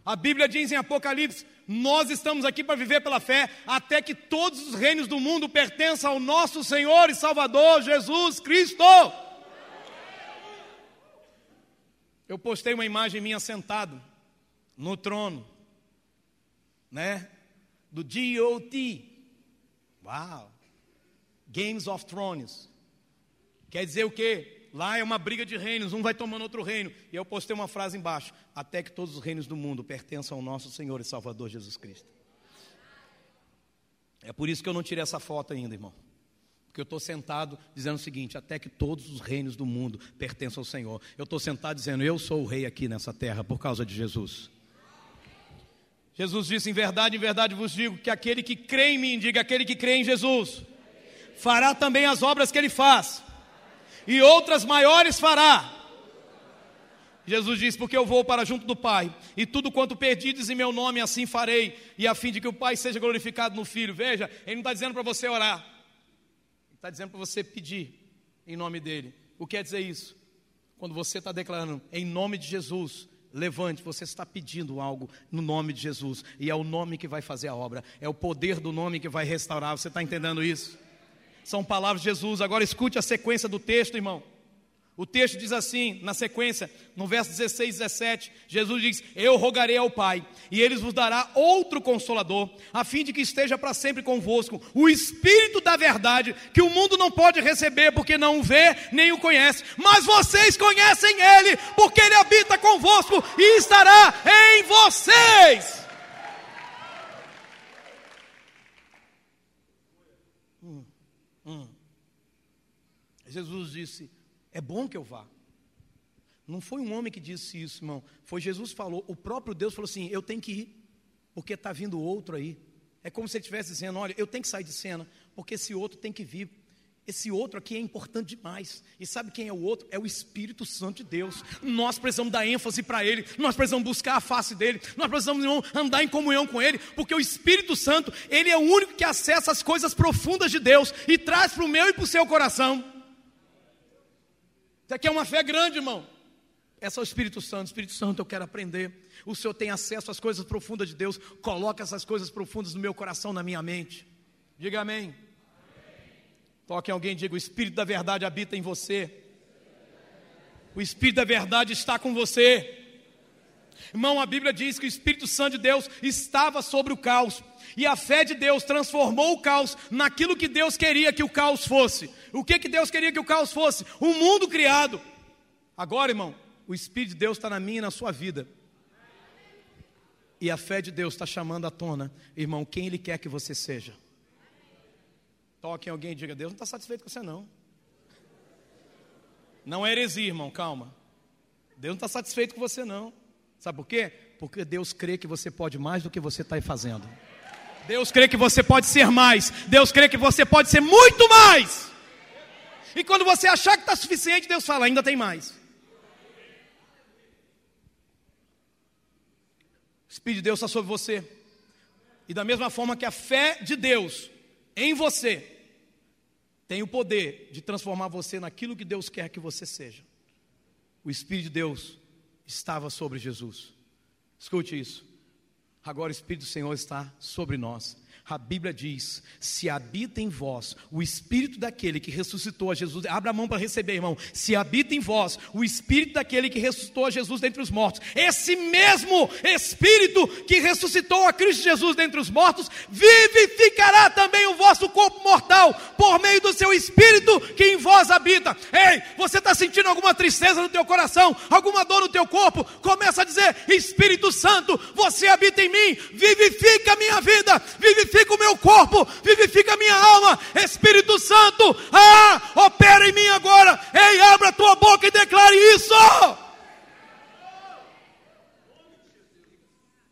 A Bíblia diz em Apocalipse: nós estamos aqui para viver pela fé, até que todos os reinos do mundo pertençam ao nosso Senhor e Salvador Jesus Cristo. Eu postei uma imagem minha sentado no trono, né? Do GOT. Uau! Games of Thrones. Quer dizer o quê? Lá é uma briga de reinos, um vai tomando outro reino. E eu postei uma frase embaixo: Até que todos os reinos do mundo pertençam ao nosso Senhor e Salvador Jesus Cristo. É por isso que eu não tirei essa foto ainda, irmão. Porque eu estou sentado dizendo o seguinte: até que todos os reinos do mundo pertençam ao Senhor. Eu estou sentado dizendo: eu sou o rei aqui nessa terra por causa de Jesus. Jesus disse: em verdade, em verdade vos digo que aquele que crê em mim, diga aquele que crê em Jesus, fará também as obras que ele faz e outras maiores fará. Jesus diz: Porque eu vou para junto do Pai, e tudo quanto perdides em meu nome, assim farei, e a fim de que o Pai seja glorificado no Filho. Veja, Ele não está dizendo para você orar, está dizendo para você pedir em nome dEle. O que quer dizer isso? Quando você está declarando em nome de Jesus, levante, você está pedindo algo no nome de Jesus, e é o nome que vai fazer a obra, é o poder do nome que vai restaurar. Você está entendendo isso? São palavras de Jesus. Agora escute a sequência do texto, irmão. O texto diz assim, na sequência, no verso 16 e 17, Jesus diz: Eu rogarei ao Pai, e ele vos dará outro consolador, a fim de que esteja para sempre convosco, o Espírito da verdade, que o mundo não pode receber, porque não o vê nem o conhece, mas vocês conhecem ele, porque ele habita convosco e estará em vocês. Jesus disse: É bom que eu vá. Não foi um homem que disse isso, irmão. Foi Jesus que falou. O próprio Deus falou assim: Eu tenho que ir, porque está vindo outro aí. É como se ele estivesse dizendo: Olha, eu tenho que sair de cena, porque esse outro tem que vir. Esse outro aqui é importante demais. E sabe quem é o outro? É o Espírito Santo de Deus. Nós precisamos dar ênfase para Ele, nós precisamos buscar a face dele, nós precisamos andar em comunhão com Ele, porque o Espírito Santo, Ele é o único que acessa as coisas profundas de Deus e traz para o meu e para o seu coração. Isso aqui é uma fé grande, irmão. Essa é o Espírito Santo. Espírito Santo, eu quero aprender. O Senhor tem acesso às coisas profundas de Deus. Coloca essas coisas profundas no meu coração, na minha mente. Diga amém. amém. Toque alguém e diga: O Espírito da verdade habita em você. O Espírito da verdade está com você. Irmão, a Bíblia diz que o Espírito Santo de Deus estava sobre o caos. E a fé de Deus transformou o caos naquilo que Deus queria que o caos fosse. O que, que Deus queria que o caos fosse? Um mundo criado. Agora, irmão, o Espírito de Deus está na minha e na sua vida. E a fé de Deus está chamando à tona, irmão, quem Ele quer que você seja. Toque em alguém e diga: Deus não está satisfeito com você, não. Não é heresia, irmão, calma. Deus não está satisfeito com você, não. Sabe por quê? Porque Deus crê que você pode mais do que você está fazendo. Deus crê que você pode ser mais. Deus crê que você pode ser muito mais. E quando você achar que está suficiente, Deus fala: ainda tem mais. O Espírito de Deus está sobre você. E da mesma forma que a fé de Deus em você tem o poder de transformar você naquilo que Deus quer que você seja. O Espírito de Deus estava sobre Jesus. Escute isso. Agora o Espírito do Senhor está sobre nós. A Bíblia diz: se habita em vós o Espírito daquele que ressuscitou a Jesus, abra a mão para receber, irmão. Se habita em vós o Espírito daquele que ressuscitou a Jesus dentre os mortos, esse mesmo Espírito que ressuscitou a Cristo Jesus dentre os mortos, vivificará também o vosso corpo mortal, por meio do seu Espírito que em vós habita. Ei, você está sentindo alguma tristeza no teu coração, alguma dor no teu corpo? Começa a dizer: Espírito Santo, você habita em mim, vivifica a minha vida, vivifica vivifica o meu corpo, vivifica a minha alma. Espírito Santo, ah, opera em mim agora. Ei, abra a tua boca e declare isso.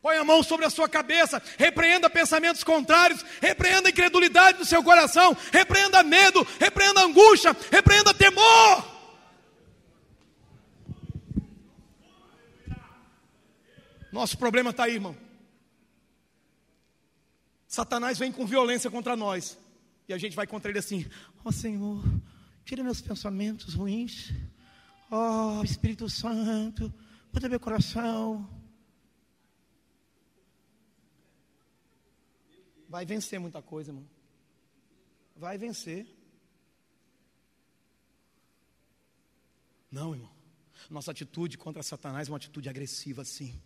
Põe a mão sobre a sua cabeça, repreenda pensamentos contrários, repreenda a incredulidade do seu coração, repreenda medo, repreenda angústia, repreenda temor. Nosso problema está aí, irmão. Satanás vem com violência contra nós. E a gente vai contra ele assim: Ó oh, Senhor, tira meus pensamentos ruins. Ó oh, Espírito Santo, muda meu coração. Vai vencer muita coisa, irmão. Vai vencer. Não, irmão. Nossa atitude contra Satanás é uma atitude agressiva, sim.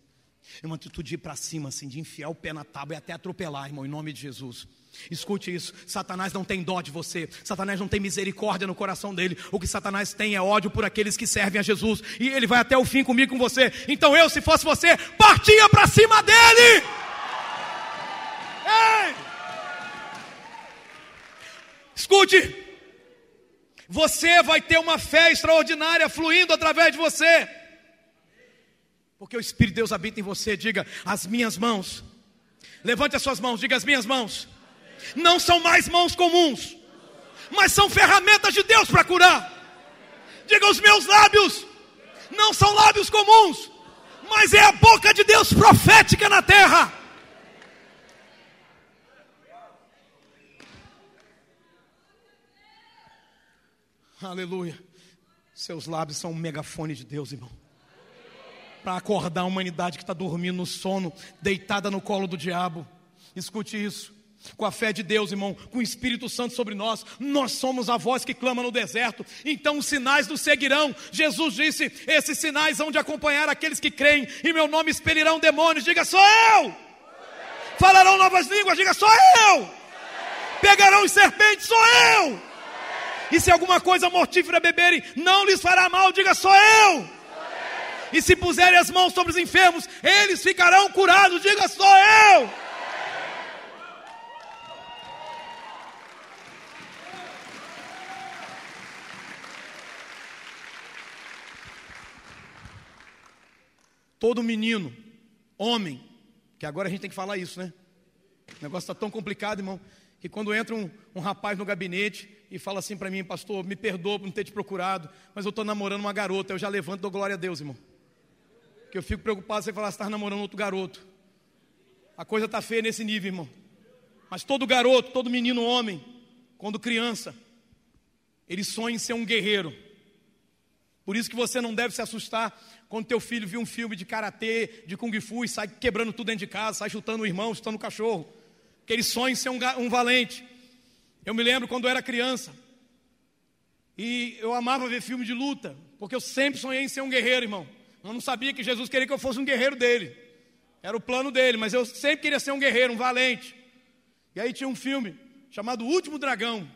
É uma atitude de ir para cima, assim, de enfiar o pé na tábua e até atropelar, irmão, em nome de Jesus. Escute isso: Satanás não tem dó de você, Satanás não tem misericórdia no coração dele. O que Satanás tem é ódio por aqueles que servem a Jesus, e ele vai até o fim comigo com você. Então eu, se fosse você, partia para cima dele. Ei! Escute, você vai ter uma fé extraordinária fluindo através de você. Porque o Espírito de Deus habita em você. Diga, as minhas mãos. Levante as suas mãos, diga as minhas mãos. Não são mais mãos comuns, mas são ferramentas de Deus para curar. Diga os meus lábios. Não são lábios comuns, mas é a boca de Deus profética na terra. Aleluia. Seus lábios são um megafone de Deus, irmão para acordar a humanidade que está dormindo no sono, deitada no colo do diabo. Escute isso. Com a fé de Deus, irmão, com o Espírito Santo sobre nós, nós somos a voz que clama no deserto, então os sinais nos seguirão. Jesus disse: Esses sinais hão de acompanhar aqueles que creem, e meu nome expelirão demônios. Diga, sou eu! Falarão novas línguas, diga, sou eu! Pegarão os serpentes, sou eu! E se alguma coisa mortífera beberem, não lhes fará mal, diga, sou eu! E se puserem as mãos sobre os enfermos, eles ficarão curados. Diga, sou eu. Todo menino, homem, que agora a gente tem que falar isso, né? O negócio está tão complicado, irmão, que quando entra um, um rapaz no gabinete e fala assim para mim, pastor, me perdoa por não ter te procurado, mas eu estou namorando uma garota, eu já levanto e dou glória a Deus, irmão que eu fico preocupado se você falar que está namorando outro garoto. A coisa está feia nesse nível, irmão. Mas todo garoto, todo menino homem, quando criança, ele sonha em ser um guerreiro. Por isso que você não deve se assustar quando teu filho viu um filme de karatê, de kung fu e sai quebrando tudo dentro de casa, sai chutando o irmão, chutando o cachorro. Porque ele sonha em ser um, um valente. Eu me lembro quando eu era criança. E eu amava ver filme de luta, porque eu sempre sonhei em ser um guerreiro, irmão. Eu não sabia que Jesus queria que eu fosse um guerreiro dele. Era o plano dele, mas eu sempre queria ser um guerreiro, um valente. E aí tinha um filme chamado O Último Dragão.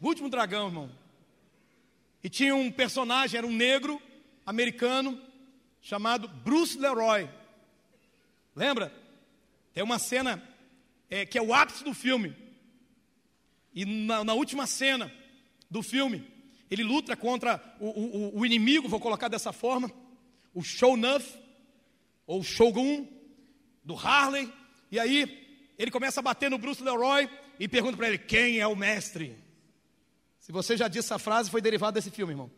O Último Dragão, irmão. E tinha um personagem, era um negro americano, chamado Bruce Leroy. Lembra? Tem uma cena é, que é o ápice do filme. E na, na última cena do filme, ele luta contra o, o, o inimigo, vou colocar dessa forma, o Shonuff, ou Shogun, do Harley, e aí ele começa a bater no Bruce Leroy e pergunta para ele: quem é o mestre? Se você já disse essa frase, foi derivado desse filme, irmão.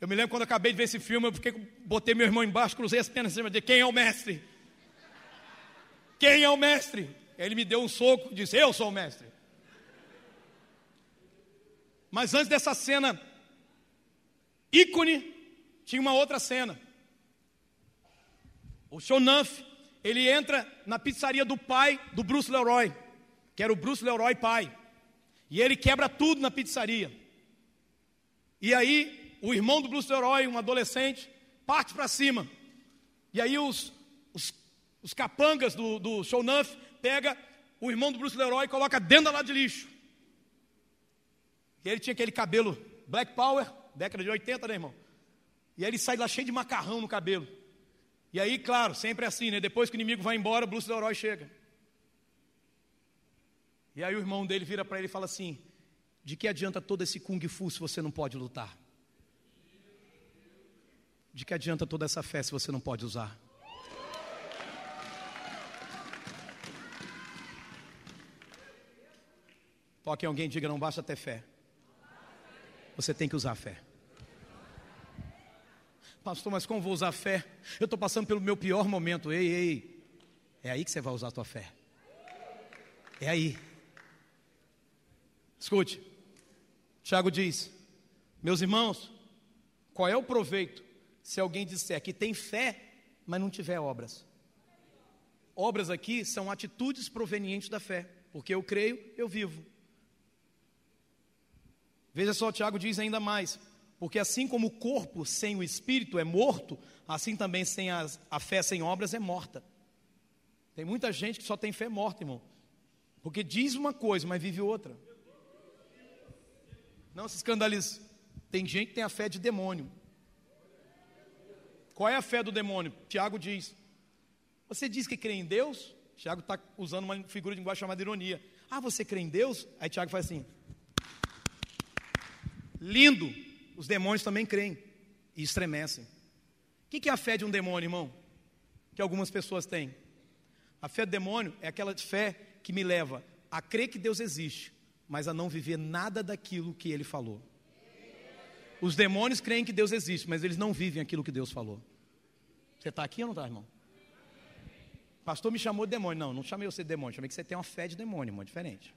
Eu me lembro quando eu acabei de ver esse filme, eu fiquei, botei meu irmão embaixo, cruzei as pernas em cima de quem é o mestre? Quem é o mestre? Ele me deu um soco e disse: Eu sou o mestre. Mas antes dessa cena ícone, tinha uma outra cena. O Shonuff, ele entra na pizzaria do pai do Bruce Leroy, que era o Bruce Leroy pai. E ele quebra tudo na pizzaria. E aí, o irmão do Bruce Leroy, um adolescente, parte para cima. E aí os, os, os capangas do, do show Nuff pega o irmão do Bruce Leroy e coloca dentro da lata de lixo. E ele tinha aquele cabelo Black Power, década de 80, né, irmão? E aí ele sai lá cheio de macarrão no cabelo. E aí, claro, sempre é assim, né? Depois que o inimigo vai embora, o Bruce Leroy chega. E aí o irmão dele vira para ele e fala assim: De que adianta todo esse kung fu se você não pode lutar? De que adianta toda essa fé se você não pode usar? Toque alguém diga: Não basta ter fé. Você tem que usar a fé. Pastor, mas como vou usar a fé? Eu estou passando pelo meu pior momento. Ei, ei. É aí que você vai usar a tua fé. É aí. Escute. Tiago diz: Meus irmãos, qual é o proveito se alguém disser que tem fé, mas não tiver obras? Obras aqui são atitudes provenientes da fé, porque eu creio, eu vivo. Veja só, Tiago diz ainda mais: porque assim como o corpo sem o espírito é morto, assim também sem as, a fé sem obras é morta. Tem muita gente que só tem fé morta, irmão. Porque diz uma coisa, mas vive outra. Não se escandalize. Tem gente que tem a fé de demônio. Qual é a fé do demônio? Tiago diz: Você diz que crê em Deus? Tiago está usando uma figura de linguagem chamada ironia. Ah, você crê em Deus? Aí Tiago faz assim: Lindo os demônios também creem e estremecem. O que é a fé de um demônio, irmão? Que algumas pessoas têm. A fé do demônio é aquela fé que me leva a crer que Deus existe, mas a não viver nada daquilo que ele falou. Os demônios creem que Deus existe, mas eles não vivem aquilo que Deus falou. Você está aqui ou não está, irmão? pastor me chamou de demônio. Não, não chamei você de demônio, chamei que você tem uma fé de demônio, irmão, diferente.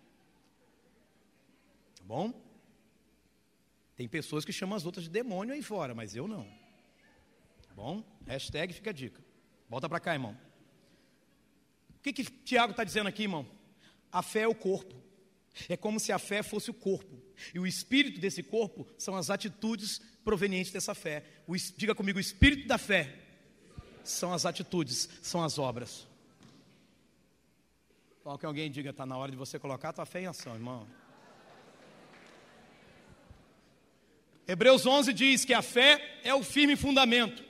Tá bom? Tem pessoas que chamam as outras de demônio aí fora, mas eu não. Bom? Hashtag fica a dica. Volta para cá, irmão. O que, que Tiago está dizendo aqui, irmão? A fé é o corpo. É como se a fé fosse o corpo. E o espírito desse corpo são as atitudes provenientes dessa fé. O, diga comigo, o espírito da fé são as atitudes, são as obras. Qual que alguém diga, está na hora de você colocar a tua fé em ação, irmão. Hebreus 11 diz que a fé é o firme fundamento.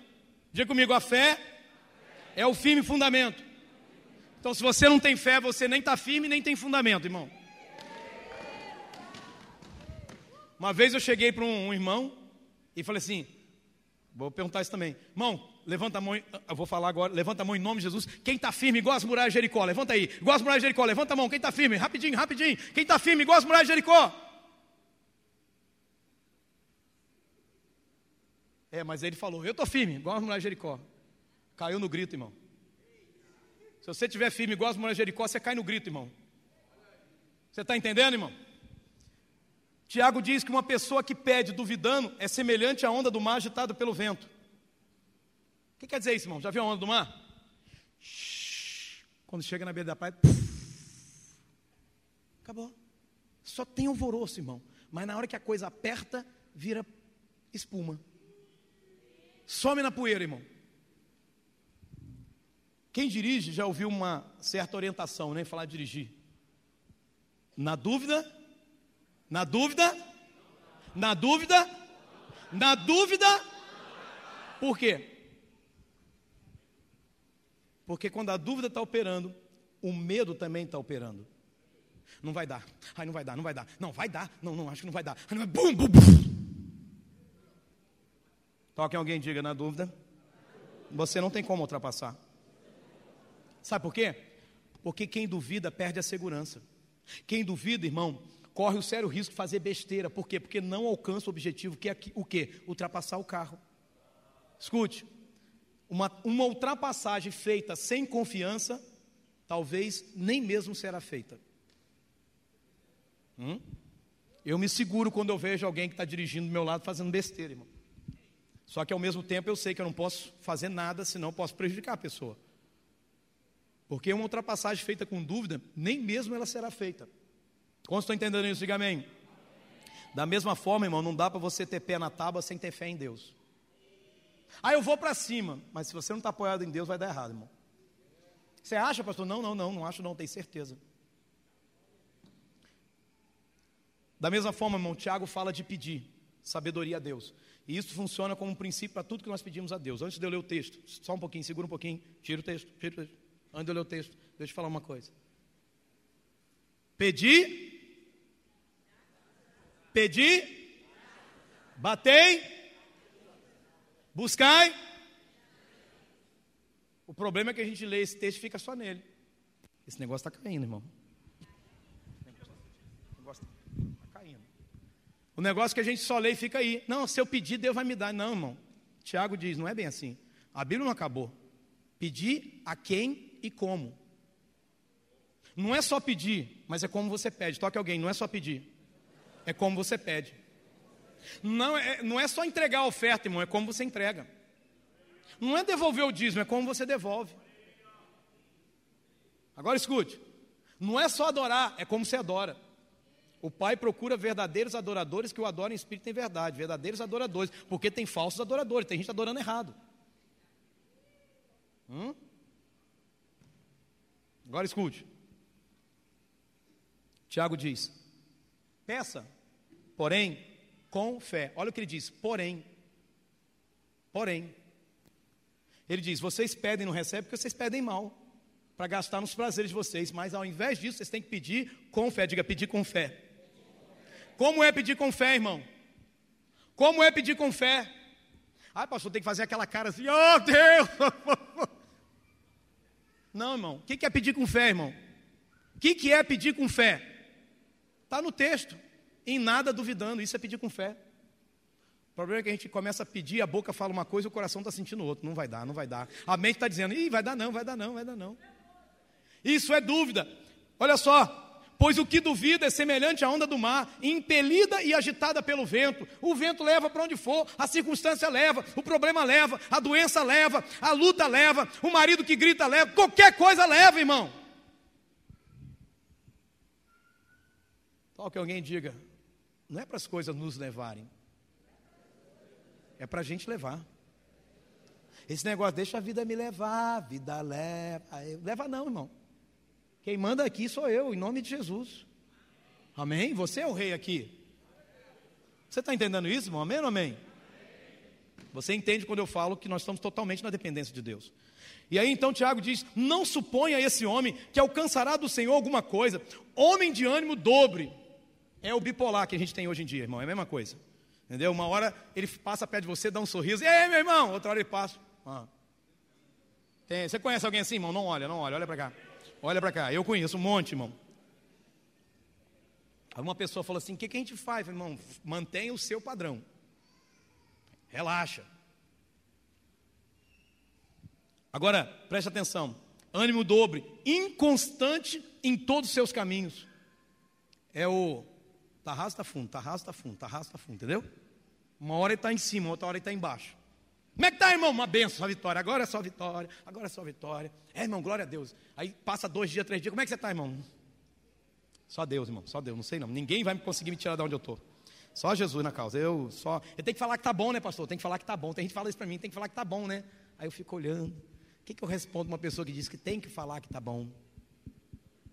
Diga comigo, a fé é o firme fundamento. Então, se você não tem fé, você nem está firme, nem tem fundamento, irmão. Uma vez eu cheguei para um, um, irmão e falei assim: vou perguntar isso também, irmão, levanta a mão, eu vou falar agora, levanta a mão em nome de Jesus. Quem está firme igual as muralhas de Jericó? Levanta aí, igual as muralhas de Jericó, levanta a mão. Quem está firme? Rapidinho, rapidinho. Quem está firme igual as muralhas de Jericó? É, mas ele falou: Eu estou firme, igual as mulheres de Jericó. Caiu no grito, irmão. Se você estiver firme, igual as mulheres de Jericó, você cai no grito, irmão. Você está entendendo, irmão? Tiago diz que uma pessoa que pede duvidando é semelhante à onda do mar agitada pelo vento. O que quer dizer isso, irmão? Já viu a onda do mar? Quando chega na beira da praia, acabou. Só tem alvoroço, irmão. Mas na hora que a coisa aperta, vira espuma. Some na poeira, irmão. Quem dirige já ouviu uma certa orientação, nem né, falar de dirigir. Na dúvida, na dúvida, na dúvida, na dúvida. Por quê? Porque quando a dúvida está operando, o medo também está operando. Não vai dar. Ai, não vai dar, não vai dar. Não, vai dar. Não, não, acho que não vai dar. Bum, bum, bum. Toque alguém diga na dúvida. Você não tem como ultrapassar. Sabe por quê? Porque quem duvida perde a segurança. Quem duvida, irmão, corre o sério risco de fazer besteira. Por quê? Porque não alcança o objetivo, que é o quê? Ultrapassar o carro. Escute, uma, uma ultrapassagem feita sem confiança, talvez nem mesmo será feita. Hum? Eu me seguro quando eu vejo alguém que está dirigindo do meu lado fazendo besteira, irmão. Só que ao mesmo tempo eu sei que eu não posso fazer nada, senão posso prejudicar a pessoa. Porque uma ultrapassagem feita com dúvida, nem mesmo ela será feita. Quantos estão entendendo isso? Diga amém. Da mesma forma, irmão, não dá para você ter pé na tábua sem ter fé em Deus. Ah, eu vou para cima, mas se você não está apoiado em Deus, vai dar errado, irmão. Você acha, pastor? Não, não, não, não acho, não, tenho certeza. Da mesma forma, irmão, Tiago fala de pedir sabedoria a Deus. E isso funciona como um princípio para tudo que nós pedimos a Deus. Antes de eu ler o texto, só um pouquinho, segura um pouquinho, tira o texto, tira o texto. Antes de eu ler o texto, deixa eu falar uma coisa. Pedir, pedir, batei, buscai. O problema é que a gente lê esse texto e fica só nele. Esse negócio está caindo, irmão. O negócio está caindo. O negócio que a gente só lê e fica aí. Não, se eu pedir, Deus vai me dar. Não, irmão. Tiago diz, não é bem assim. A Bíblia não acabou. Pedir a quem e como. Não é só pedir, mas é como você pede. Toque alguém, não é só pedir. É como você pede. Não é, não é só entregar a oferta, irmão, é como você entrega. Não é devolver o dízimo, é como você devolve. Agora escute. Não é só adorar, é como você adora. O Pai procura verdadeiros adoradores que o adorem em espírito e em verdade, verdadeiros adoradores, porque tem falsos adoradores, tem gente adorando errado. Hum? Agora escute. Tiago diz: peça, porém, com fé. Olha o que ele diz: porém. Porém. Ele diz: vocês pedem não recebem porque vocês pedem mal, para gastar nos prazeres de vocês, mas ao invés disso, vocês têm que pedir com fé. Diga, pedir com fé. Como é pedir com fé, irmão? Como é pedir com fé? Ah, pastor, tem que fazer aquela cara assim, oh Deus! Não, irmão. O que é pedir com fé, irmão? O que é pedir com fé? Está no texto. Em nada duvidando, isso é pedir com fé. O problema é que a gente começa a pedir, a boca fala uma coisa e o coração está sentindo outra. Não vai dar, não vai dar. A mente está dizendo, ih, vai dar não, vai dar não, vai dar não. Isso é dúvida. Olha só, Pois o que duvida é semelhante à onda do mar, impelida e agitada pelo vento. O vento leva para onde for, a circunstância leva, o problema leva, a doença leva, a luta leva, o marido que grita leva, qualquer coisa leva, irmão. Tal que alguém diga, não é para as coisas nos levarem, é para a gente levar. Esse negócio, deixa a vida me levar, a vida leva. Leva não, irmão. Quem manda aqui sou eu, em nome de Jesus. Amém? Você é o rei aqui. Você está entendendo isso, irmão? Amém ou amém? Você entende quando eu falo que nós estamos totalmente na dependência de Deus. E aí então Tiago diz: Não suponha esse homem que alcançará do Senhor alguma coisa. Homem de ânimo dobre. É o bipolar que a gente tem hoje em dia, irmão. É a mesma coisa. Entendeu? Uma hora ele passa perto de você, dá um sorriso. E aí, meu irmão? Outra hora ele passa. Ah. Tem, você conhece alguém assim, irmão? Não olha, não olha, olha para cá. Olha para cá, eu conheço um monte, irmão. Uma pessoa falou assim: o que, que a gente faz, irmão? Mantenha o seu padrão. Relaxa. Agora, preste atenção. Ânimo dobre, inconstante em todos os seus caminhos. É o tarrasta fundo, tarrasta fundo, tarrasta fundo, entendeu? Uma hora ele está em cima, outra hora ele está embaixo. Como é que está, irmão? Uma benção, só vitória. Agora é só vitória, agora é só vitória. É, irmão, glória a Deus. Aí passa dois dias, três dias. Como é que você está, irmão? Só Deus, irmão, só Deus. Não sei não. Ninguém vai conseguir me tirar de onde eu estou. Só Jesus na causa. Eu só. Eu tenho que falar que tá bom, né, pastor? Tem que falar que tá bom. Tem gente que fala isso para mim, tem que falar que tá bom, né? Aí eu fico olhando. O que, que eu respondo uma pessoa que diz que tem que falar que tá bom?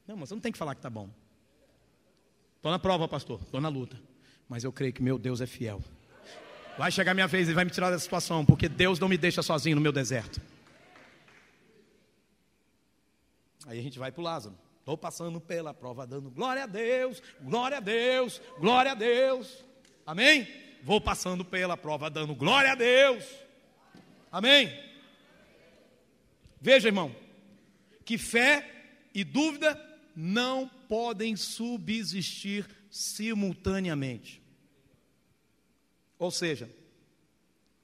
Não, mas você não tem que falar que tá bom. Estou na prova, pastor. Estou na luta. Mas eu creio que meu Deus é fiel. Vai chegar minha vez e vai me tirar dessa situação, porque Deus não me deixa sozinho no meu deserto. Aí a gente vai para o Lázaro. Estou passando pela prova, dando glória a Deus, glória a Deus, glória a Deus. Amém? Vou passando pela prova, dando glória a Deus. Amém? Veja, irmão, que fé e dúvida não podem subsistir simultaneamente. Ou seja,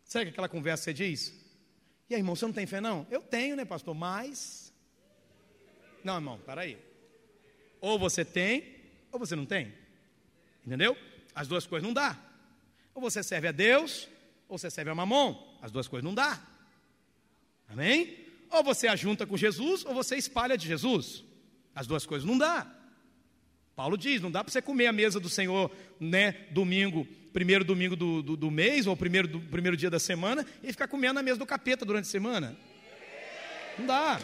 sabe aquela conversa que você diz? E aí, irmão, você não tem fé, não? Eu tenho, né, pastor? Mas. Não, irmão, peraí. Ou você tem, ou você não tem. Entendeu? As duas coisas não dá. Ou você serve a Deus, ou você serve a mamon. As duas coisas não dá. Amém? ou você ajunta com Jesus, ou você espalha de Jesus. As duas coisas não dá. Paulo diz: não dá para você comer a mesa do Senhor, né, domingo, primeiro domingo do, do, do mês, ou primeiro, do, primeiro dia da semana, e ficar comendo na mesa do capeta durante a semana. Não dá.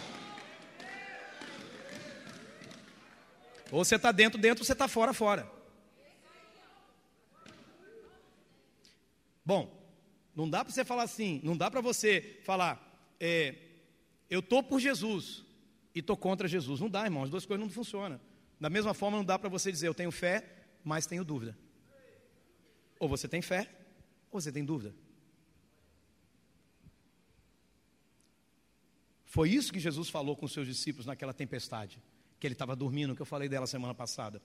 Ou você está dentro, dentro, ou você está fora, fora. Bom, não dá para você falar assim, não dá para você falar, é, eu estou por Jesus e estou contra Jesus. Não dá, irmão, as duas coisas não funcionam. Da mesma forma, não dá para você dizer, eu tenho fé, mas tenho dúvida. Ou você tem fé, ou você tem dúvida. Foi isso que Jesus falou com os seus discípulos naquela tempestade, que ele estava dormindo, que eu falei dela semana passada.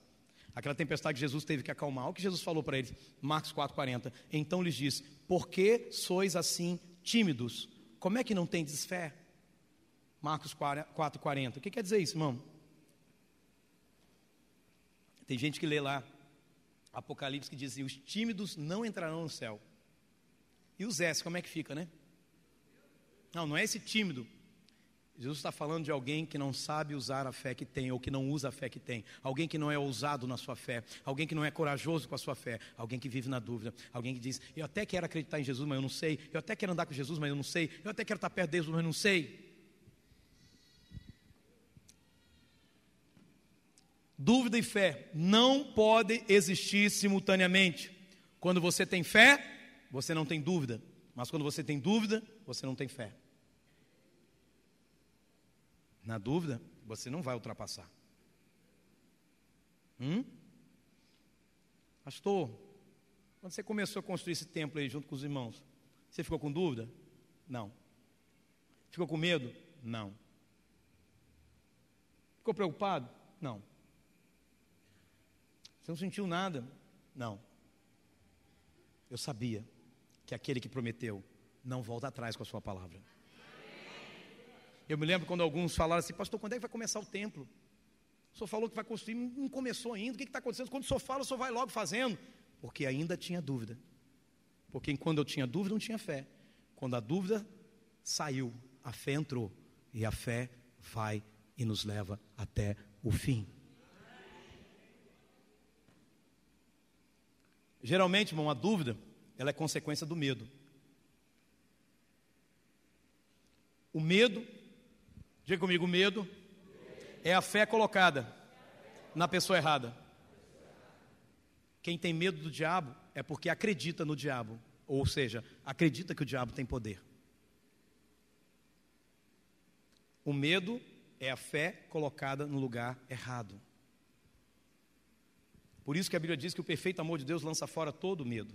Aquela tempestade que Jesus teve que acalmar. O que Jesus falou para eles? Marcos 4,40. Então lhes disse: Por que sois assim tímidos? Como é que não tendes fé? Marcos 4,40. O que quer dizer isso, irmão? Tem gente que lê lá Apocalipse que diz assim: os tímidos não entrarão no céu. E os S, como é que fica, né? Não, não é esse tímido. Jesus está falando de alguém que não sabe usar a fé que tem, ou que não usa a fé que tem, alguém que não é ousado na sua fé, alguém que não é corajoso com a sua fé, alguém que vive na dúvida, alguém que diz: Eu até quero acreditar em Jesus, mas eu não sei, eu até quero andar com Jesus, mas eu não sei, eu até quero estar perto de Jesus, mas eu não sei. Dúvida e fé não podem existir simultaneamente. Quando você tem fé, você não tem dúvida, mas quando você tem dúvida, você não tem fé. Na dúvida, você não vai ultrapassar. Hum? Pastor, quando você começou a construir esse templo aí junto com os irmãos, você ficou com dúvida? Não. Ficou com medo? Não. Ficou preocupado? Não. Você não sentiu nada? Não. Eu sabia que aquele que prometeu não volta atrás com a sua palavra. Eu me lembro quando alguns falaram assim, pastor, quando é que vai começar o templo? O senhor falou que vai construir, não começou ainda, o que está acontecendo? Quando o senhor fala, o senhor vai logo fazendo. Porque ainda tinha dúvida. Porque quando eu tinha dúvida, não tinha fé. Quando a dúvida saiu, a fé entrou. E a fé vai e nos leva até o fim. Geralmente, irmão, a dúvida, ela é consequência do medo. O medo Diga comigo, medo é a fé colocada na pessoa errada. Quem tem medo do diabo é porque acredita no diabo, ou seja, acredita que o diabo tem poder. O medo é a fé colocada no lugar errado. Por isso que a Bíblia diz que o perfeito amor de Deus lança fora todo medo.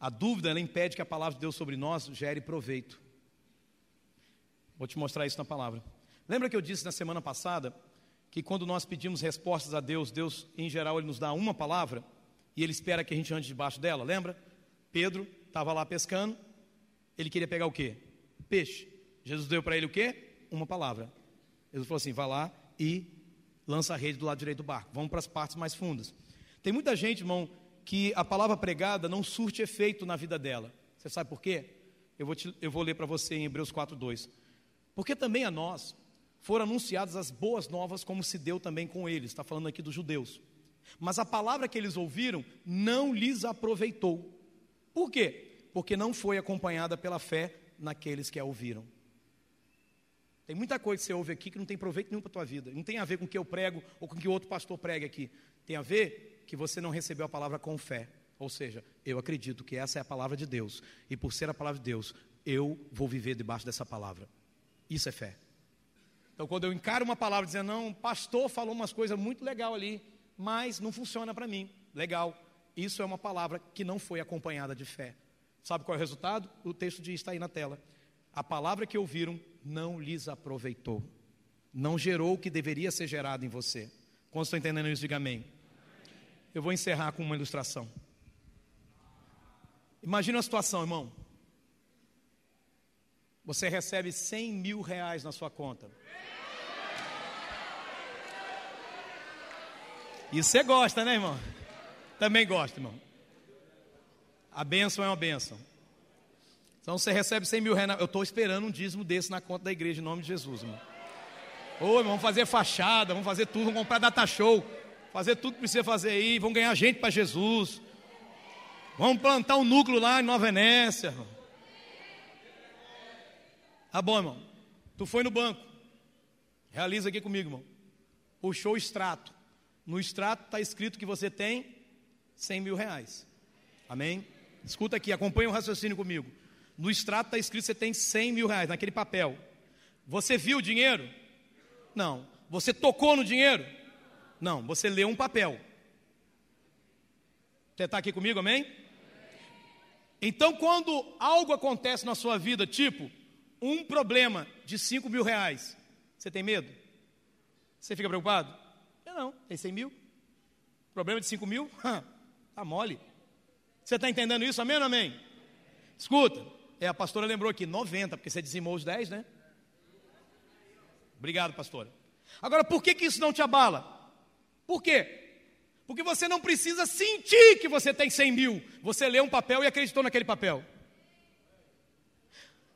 A dúvida impede que a palavra de Deus sobre nós gere proveito. Vou te mostrar isso na palavra. Lembra que eu disse na semana passada que quando nós pedimos respostas a Deus, Deus, em geral, Ele nos dá uma palavra e Ele espera que a gente ande debaixo dela? Lembra? Pedro estava lá pescando, ele queria pegar o quê? Peixe. Jesus deu para ele o quê? Uma palavra. Jesus falou assim: vá lá e lança a rede do lado direito do barco. Vamos para as partes mais fundas. Tem muita gente, irmão, que a palavra pregada não surte efeito na vida dela. Você sabe por quê? Eu vou, te, eu vou ler para você em Hebreus 4,2. Porque também a nós foram anunciadas as boas novas, como se deu também com eles, está falando aqui dos judeus. Mas a palavra que eles ouviram não lhes aproveitou. Por quê? Porque não foi acompanhada pela fé naqueles que a ouviram. Tem muita coisa que você ouve aqui que não tem proveito nenhum para a tua vida. Não tem a ver com o que eu prego ou com o que outro pastor prega aqui. Tem a ver que você não recebeu a palavra com fé. Ou seja, eu acredito que essa é a palavra de Deus. E por ser a palavra de Deus, eu vou viver debaixo dessa palavra. Isso é fé. Então, quando eu encaro uma palavra dizendo, não, pastor falou umas coisas muito legal ali, mas não funciona para mim. Legal. Isso é uma palavra que não foi acompanhada de fé. Sabe qual é o resultado? O texto diz, está aí na tela. A palavra que ouviram não lhes aproveitou. Não gerou o que deveria ser gerado em você. Quando estão entendendo isso, diga amém. Eu vou encerrar com uma ilustração. Imagina a situação, irmão. Você recebe 100 mil reais na sua conta. E você gosta, né, irmão? Também gosta, irmão. A bênção é uma bênção. Então você recebe 100 mil reais. Eu estou esperando um dízimo desse na conta da igreja, em nome de Jesus, irmão. Ô, vamos fazer fachada, vamos fazer tudo, vamos comprar data show, fazer tudo que precisa fazer aí, vamos ganhar gente para Jesus. Vamos plantar um núcleo lá em Nova Venécia. Tá bom, irmão. Tu foi no banco. Realiza aqui comigo, irmão. Puxou o extrato. No extrato está escrito que você tem 100 mil reais. Amém? Escuta aqui, acompanha o raciocínio comigo. No extrato está escrito que você tem 100 mil reais, naquele papel. Você viu o dinheiro? Não. Você tocou no dinheiro? Não. Você leu um papel. Você está aqui comigo, amém? Então, quando algo acontece na sua vida, tipo um problema de 5 mil reais, você tem medo? Você fica preocupado? Eu não, tem 100 mil. Problema de 5 mil? Tá mole. Você está entendendo isso, amém ou amém? Escuta, é, a pastora lembrou aqui, 90, porque você dizimou os 10, né? Obrigado, pastora. Agora, por que, que isso não te abala? Por quê? Porque você não precisa sentir que você tem 100 mil. Você lê um papel e acreditou naquele papel.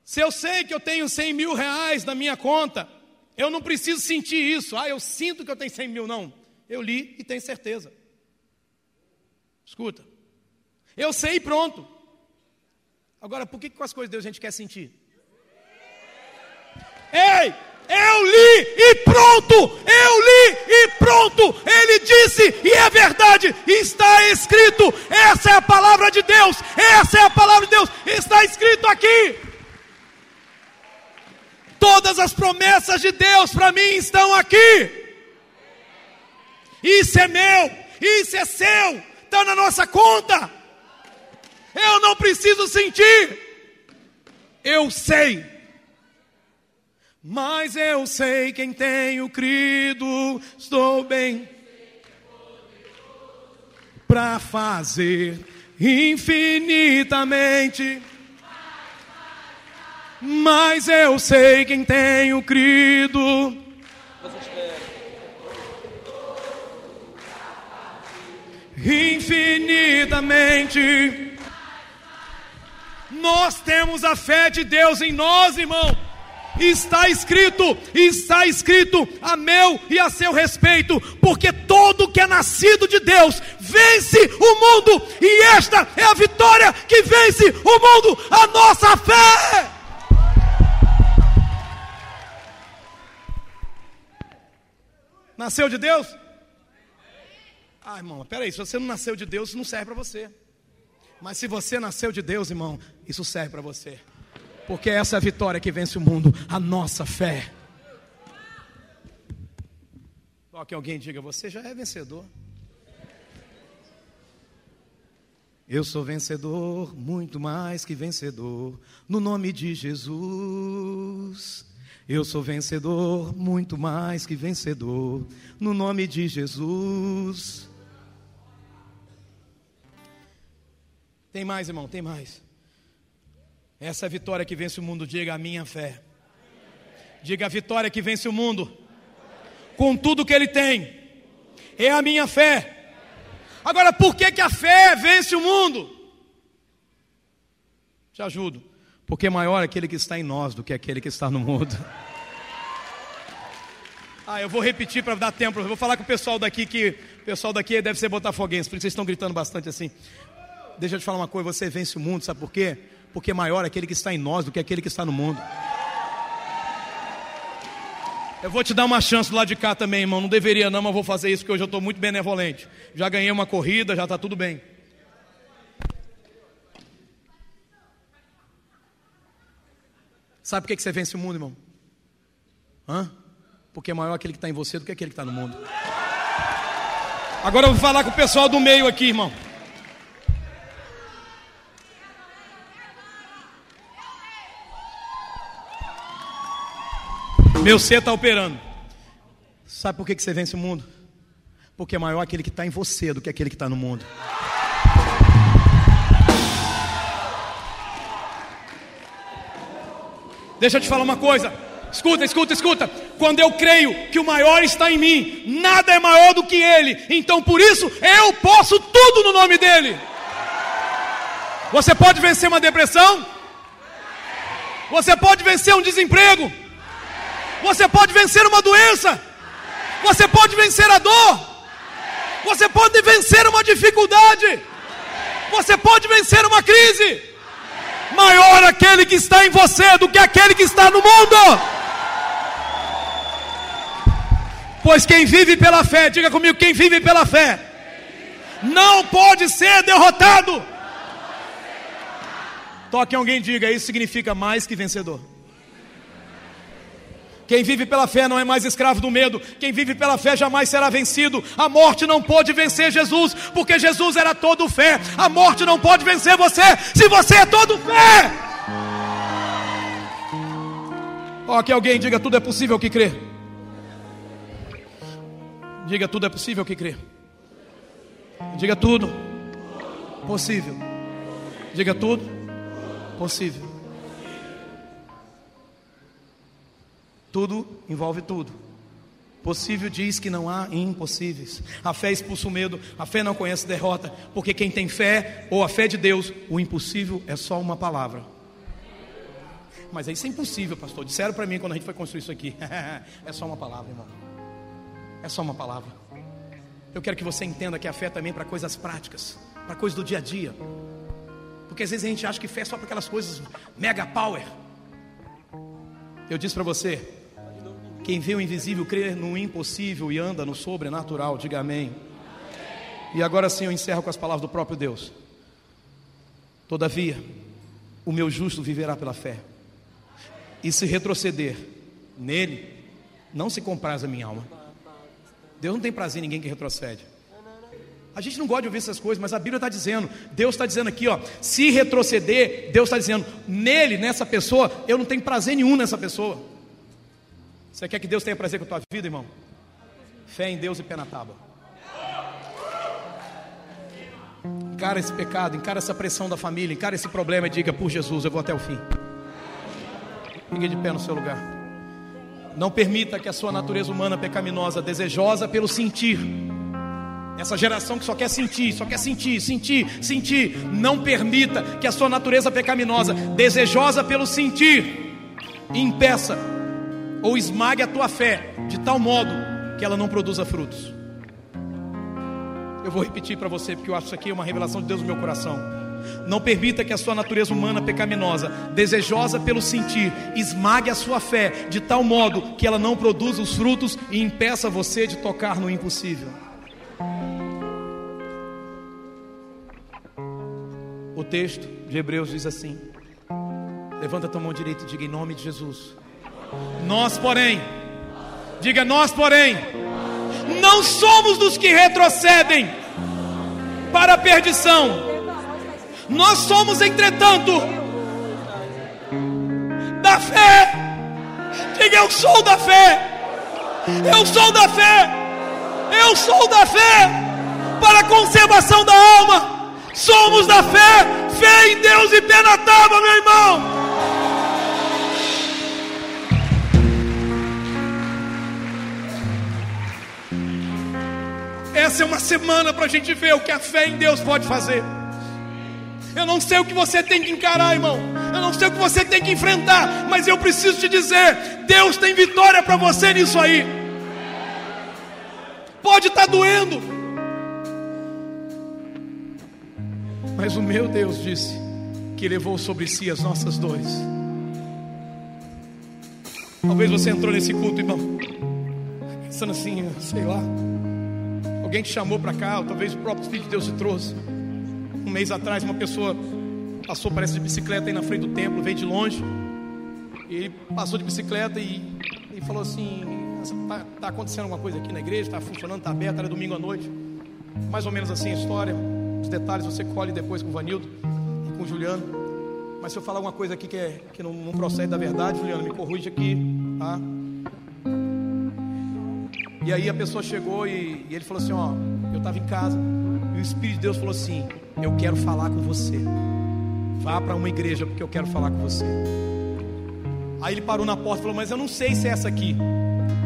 Se eu sei que eu tenho 100 mil reais na minha conta, eu não preciso sentir isso. Ah, eu sinto que eu tenho 100 mil. Não. Eu li e tenho certeza. Escuta. Eu sei e pronto. Agora, por que com as coisas de Deus a gente quer sentir? Ei! Eu li e pronto! Eu li e pronto! Ele disse e é verdade, está escrito. Essa é a palavra de Deus. Essa é a palavra de Deus. Está escrito aqui. Todas as promessas de Deus para mim estão aqui. Isso é meu, isso é seu, está na nossa conta. Eu não preciso sentir, eu sei. Mas eu sei quem tenho crido, estou bem para fazer infinitamente mas eu sei quem tenho crido. Infinitamente. Nós temos a fé de Deus em nós, irmão. Está escrito, está escrito a meu e a seu respeito, porque todo que é nascido de Deus vence o mundo, e esta é a vitória que vence o mundo, a nossa fé. Nasceu de Deus? Ah, irmão, peraí, se você não nasceu de Deus, não serve para você. Mas se você nasceu de Deus, irmão, isso serve para você. Porque essa é a vitória que vence o mundo, a nossa fé. Só que alguém diga, você já é vencedor. Eu sou vencedor, muito mais que vencedor, no nome de Jesus. Eu sou vencedor, muito mais que vencedor, no nome de Jesus. Tem mais, irmão, tem mais. Essa é a vitória que vence o mundo, diga a minha fé. Diga a vitória que vence o mundo, com tudo que ele tem, é a minha fé. Agora, por que, que a fé vence o mundo? Te ajudo. Porque maior é aquele que está em nós do que aquele que está no mundo. Ah, eu vou repetir para dar tempo. Eu vou falar com o pessoal daqui que o pessoal daqui deve ser botafoguense, por isso vocês estão gritando bastante assim. Deixa eu te falar uma coisa, você vence o mundo, sabe por quê? Porque maior é aquele que está em nós do que aquele que está no mundo. Eu vou te dar uma chance lado de cá também, irmão. Não deveria não, mas vou fazer isso porque hoje eu estou muito benevolente. Já ganhei uma corrida, já está tudo bem. Sabe por que você vence o mundo, irmão? Hã? Porque é maior aquele que está em você do que aquele que está no mundo. Agora eu vou falar com o pessoal do meio aqui, irmão. Meu ser está operando. Sabe por que você vence o mundo? Porque é maior aquele que está em você do que aquele que está no mundo. Deixa eu te falar uma coisa. Escuta, escuta, escuta. Quando eu creio que o maior está em mim, nada é maior do que ele. Então por isso eu posso tudo no nome dele. Você pode vencer uma depressão? Você pode vencer um desemprego. Você pode vencer uma doença. Você pode vencer a dor. Você pode vencer uma dificuldade. Você pode vencer uma crise. Maior aquele que está em você do que aquele que está no mundo. Pois quem vive pela fé, diga comigo, quem vive pela fé, não pode ser derrotado. Toque alguém diga, isso significa mais que vencedor. Quem vive pela fé não é mais escravo do medo. Quem vive pela fé jamais será vencido. A morte não pode vencer Jesus, porque Jesus era todo fé. A morte não pode vencer você, se você é todo fé. Ó, que alguém diga: tudo é possível que crê. Diga: tudo é possível que crê. Diga tudo possível. Diga tudo possível. Tudo envolve tudo. Possível diz que não há impossíveis. A fé expulsa o medo, a fé não conhece derrota, porque quem tem fé, ou a fé de Deus, o impossível é só uma palavra. Mas isso é impossível, pastor. Disseram para mim quando a gente foi construir isso aqui. é só uma palavra, irmão. É só uma palavra. Eu quero que você entenda que a fé também é para coisas práticas, para coisas do dia a dia. Porque às vezes a gente acha que fé é só para aquelas coisas mega power. Eu disse para você, quem vê o invisível crê no impossível e anda no sobrenatural, diga amém. E agora sim eu encerro com as palavras do próprio Deus. Todavia, o meu justo viverá pela fé. E se retroceder nele, não se compraz a minha alma. Deus não tem prazer em ninguém que retrocede. A gente não gosta de ouvir essas coisas, mas a Bíblia está dizendo, Deus está dizendo aqui, ó, se retroceder, Deus está dizendo, nele, nessa pessoa, eu não tenho prazer nenhum nessa pessoa. Você quer que Deus tenha prazer com a tua vida, irmão? Fé em Deus e pé na tábua. Encara esse pecado, encara essa pressão da família, encara esse problema e diga, por Jesus, eu vou até o fim. Fique de pé no seu lugar. Não permita que a sua natureza humana pecaminosa, desejosa pelo sentir, essa geração que só quer sentir, só quer sentir, sentir, sentir. Não permita que a sua natureza pecaminosa, desejosa pelo sentir, impeça ou esmague a tua fé de tal modo que ela não produza frutos. Eu vou repetir para você, porque eu acho isso aqui uma revelação de Deus no meu coração. Não permita que a sua natureza humana pecaminosa, desejosa pelo sentir, esmague a sua fé de tal modo que ela não produza os frutos e impeça você de tocar no impossível. O texto de Hebreus diz assim: Levanta a tua mão direita e diga em nome de Jesus. Nós, porém, diga nós, porém, não somos dos que retrocedem para a perdição. Nós somos, entretanto, da fé. Diga eu sou da fé. Eu sou da fé. Eu sou da fé para a conservação da alma. Somos da fé, fé em Deus e pé na tábua, meu irmão. Essa é uma semana para a gente ver o que a fé em Deus pode fazer. Eu não sei o que você tem que encarar, irmão. Eu não sei o que você tem que enfrentar, mas eu preciso te dizer: Deus tem vitória para você nisso aí. Pode estar tá doendo, Mas o meu Deus disse que levou sobre si as nossas dores. Talvez você entrou nesse culto, irmão, pensando assim, sei lá. Alguém te chamou para cá, ou talvez o próprio Espírito de Deus te trouxe. Um mês atrás, uma pessoa passou, parece, de bicicleta aí na frente do templo, veio de longe. E passou de bicicleta e, e falou assim: está tá acontecendo alguma coisa aqui na igreja, está funcionando, está aberto, era domingo à noite. Mais ou menos assim a história. Os detalhes você colhe depois com o Vanildo e com o Juliano. Mas se eu falar alguma coisa aqui que, é, que não, não procede da verdade, Juliano, me corrige aqui, tá? E aí a pessoa chegou e, e ele falou assim: Ó, eu estava em casa e o Espírito de Deus falou assim: Eu quero falar com você. Vá para uma igreja porque eu quero falar com você. Aí ele parou na porta e falou: Mas eu não sei se é essa aqui.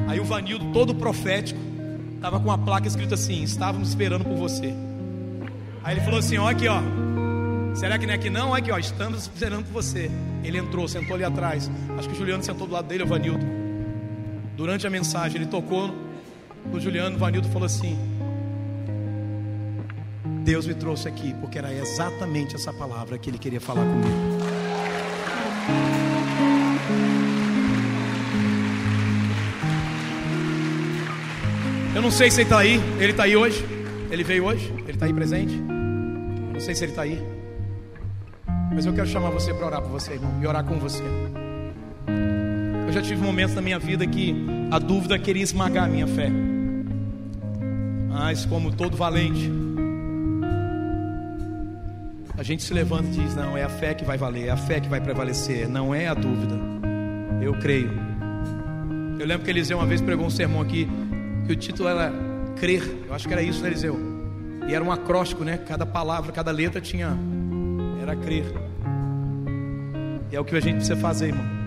Aí o Vanildo, todo profético, estava com uma placa escrita assim: Estávamos esperando por você. Aí ele falou assim: ó, aqui, ó. Será que não é que não? Aqui, ó, estamos esperando por você. Ele entrou, sentou ali atrás. Acho que o Juliano sentou do lado dele, o Vanildo. Durante a mensagem, ele tocou no Juliano, o Vanildo falou assim: Deus me trouxe aqui, porque era exatamente essa palavra que ele queria falar comigo. Eu não sei se ele está aí. Ele está aí hoje? Ele veio hoje? Ele está aí presente? Não sei se ele está aí. Mas eu quero chamar você para orar por você, irmão, e orar com você. Eu já tive momentos na minha vida que a dúvida queria esmagar a minha fé. Mas, como todo valente, a gente se levanta e diz: Não, é a fé que vai valer, é a fé que vai prevalecer, não é a dúvida. Eu creio. Eu lembro que Eliseu uma vez pregou um sermão aqui, que o título era Crer. Eu acho que era isso, né, Eliseu? E era um acróstico, né? Cada palavra, cada letra tinha. Era crer. E é o que a gente precisa fazer, irmão.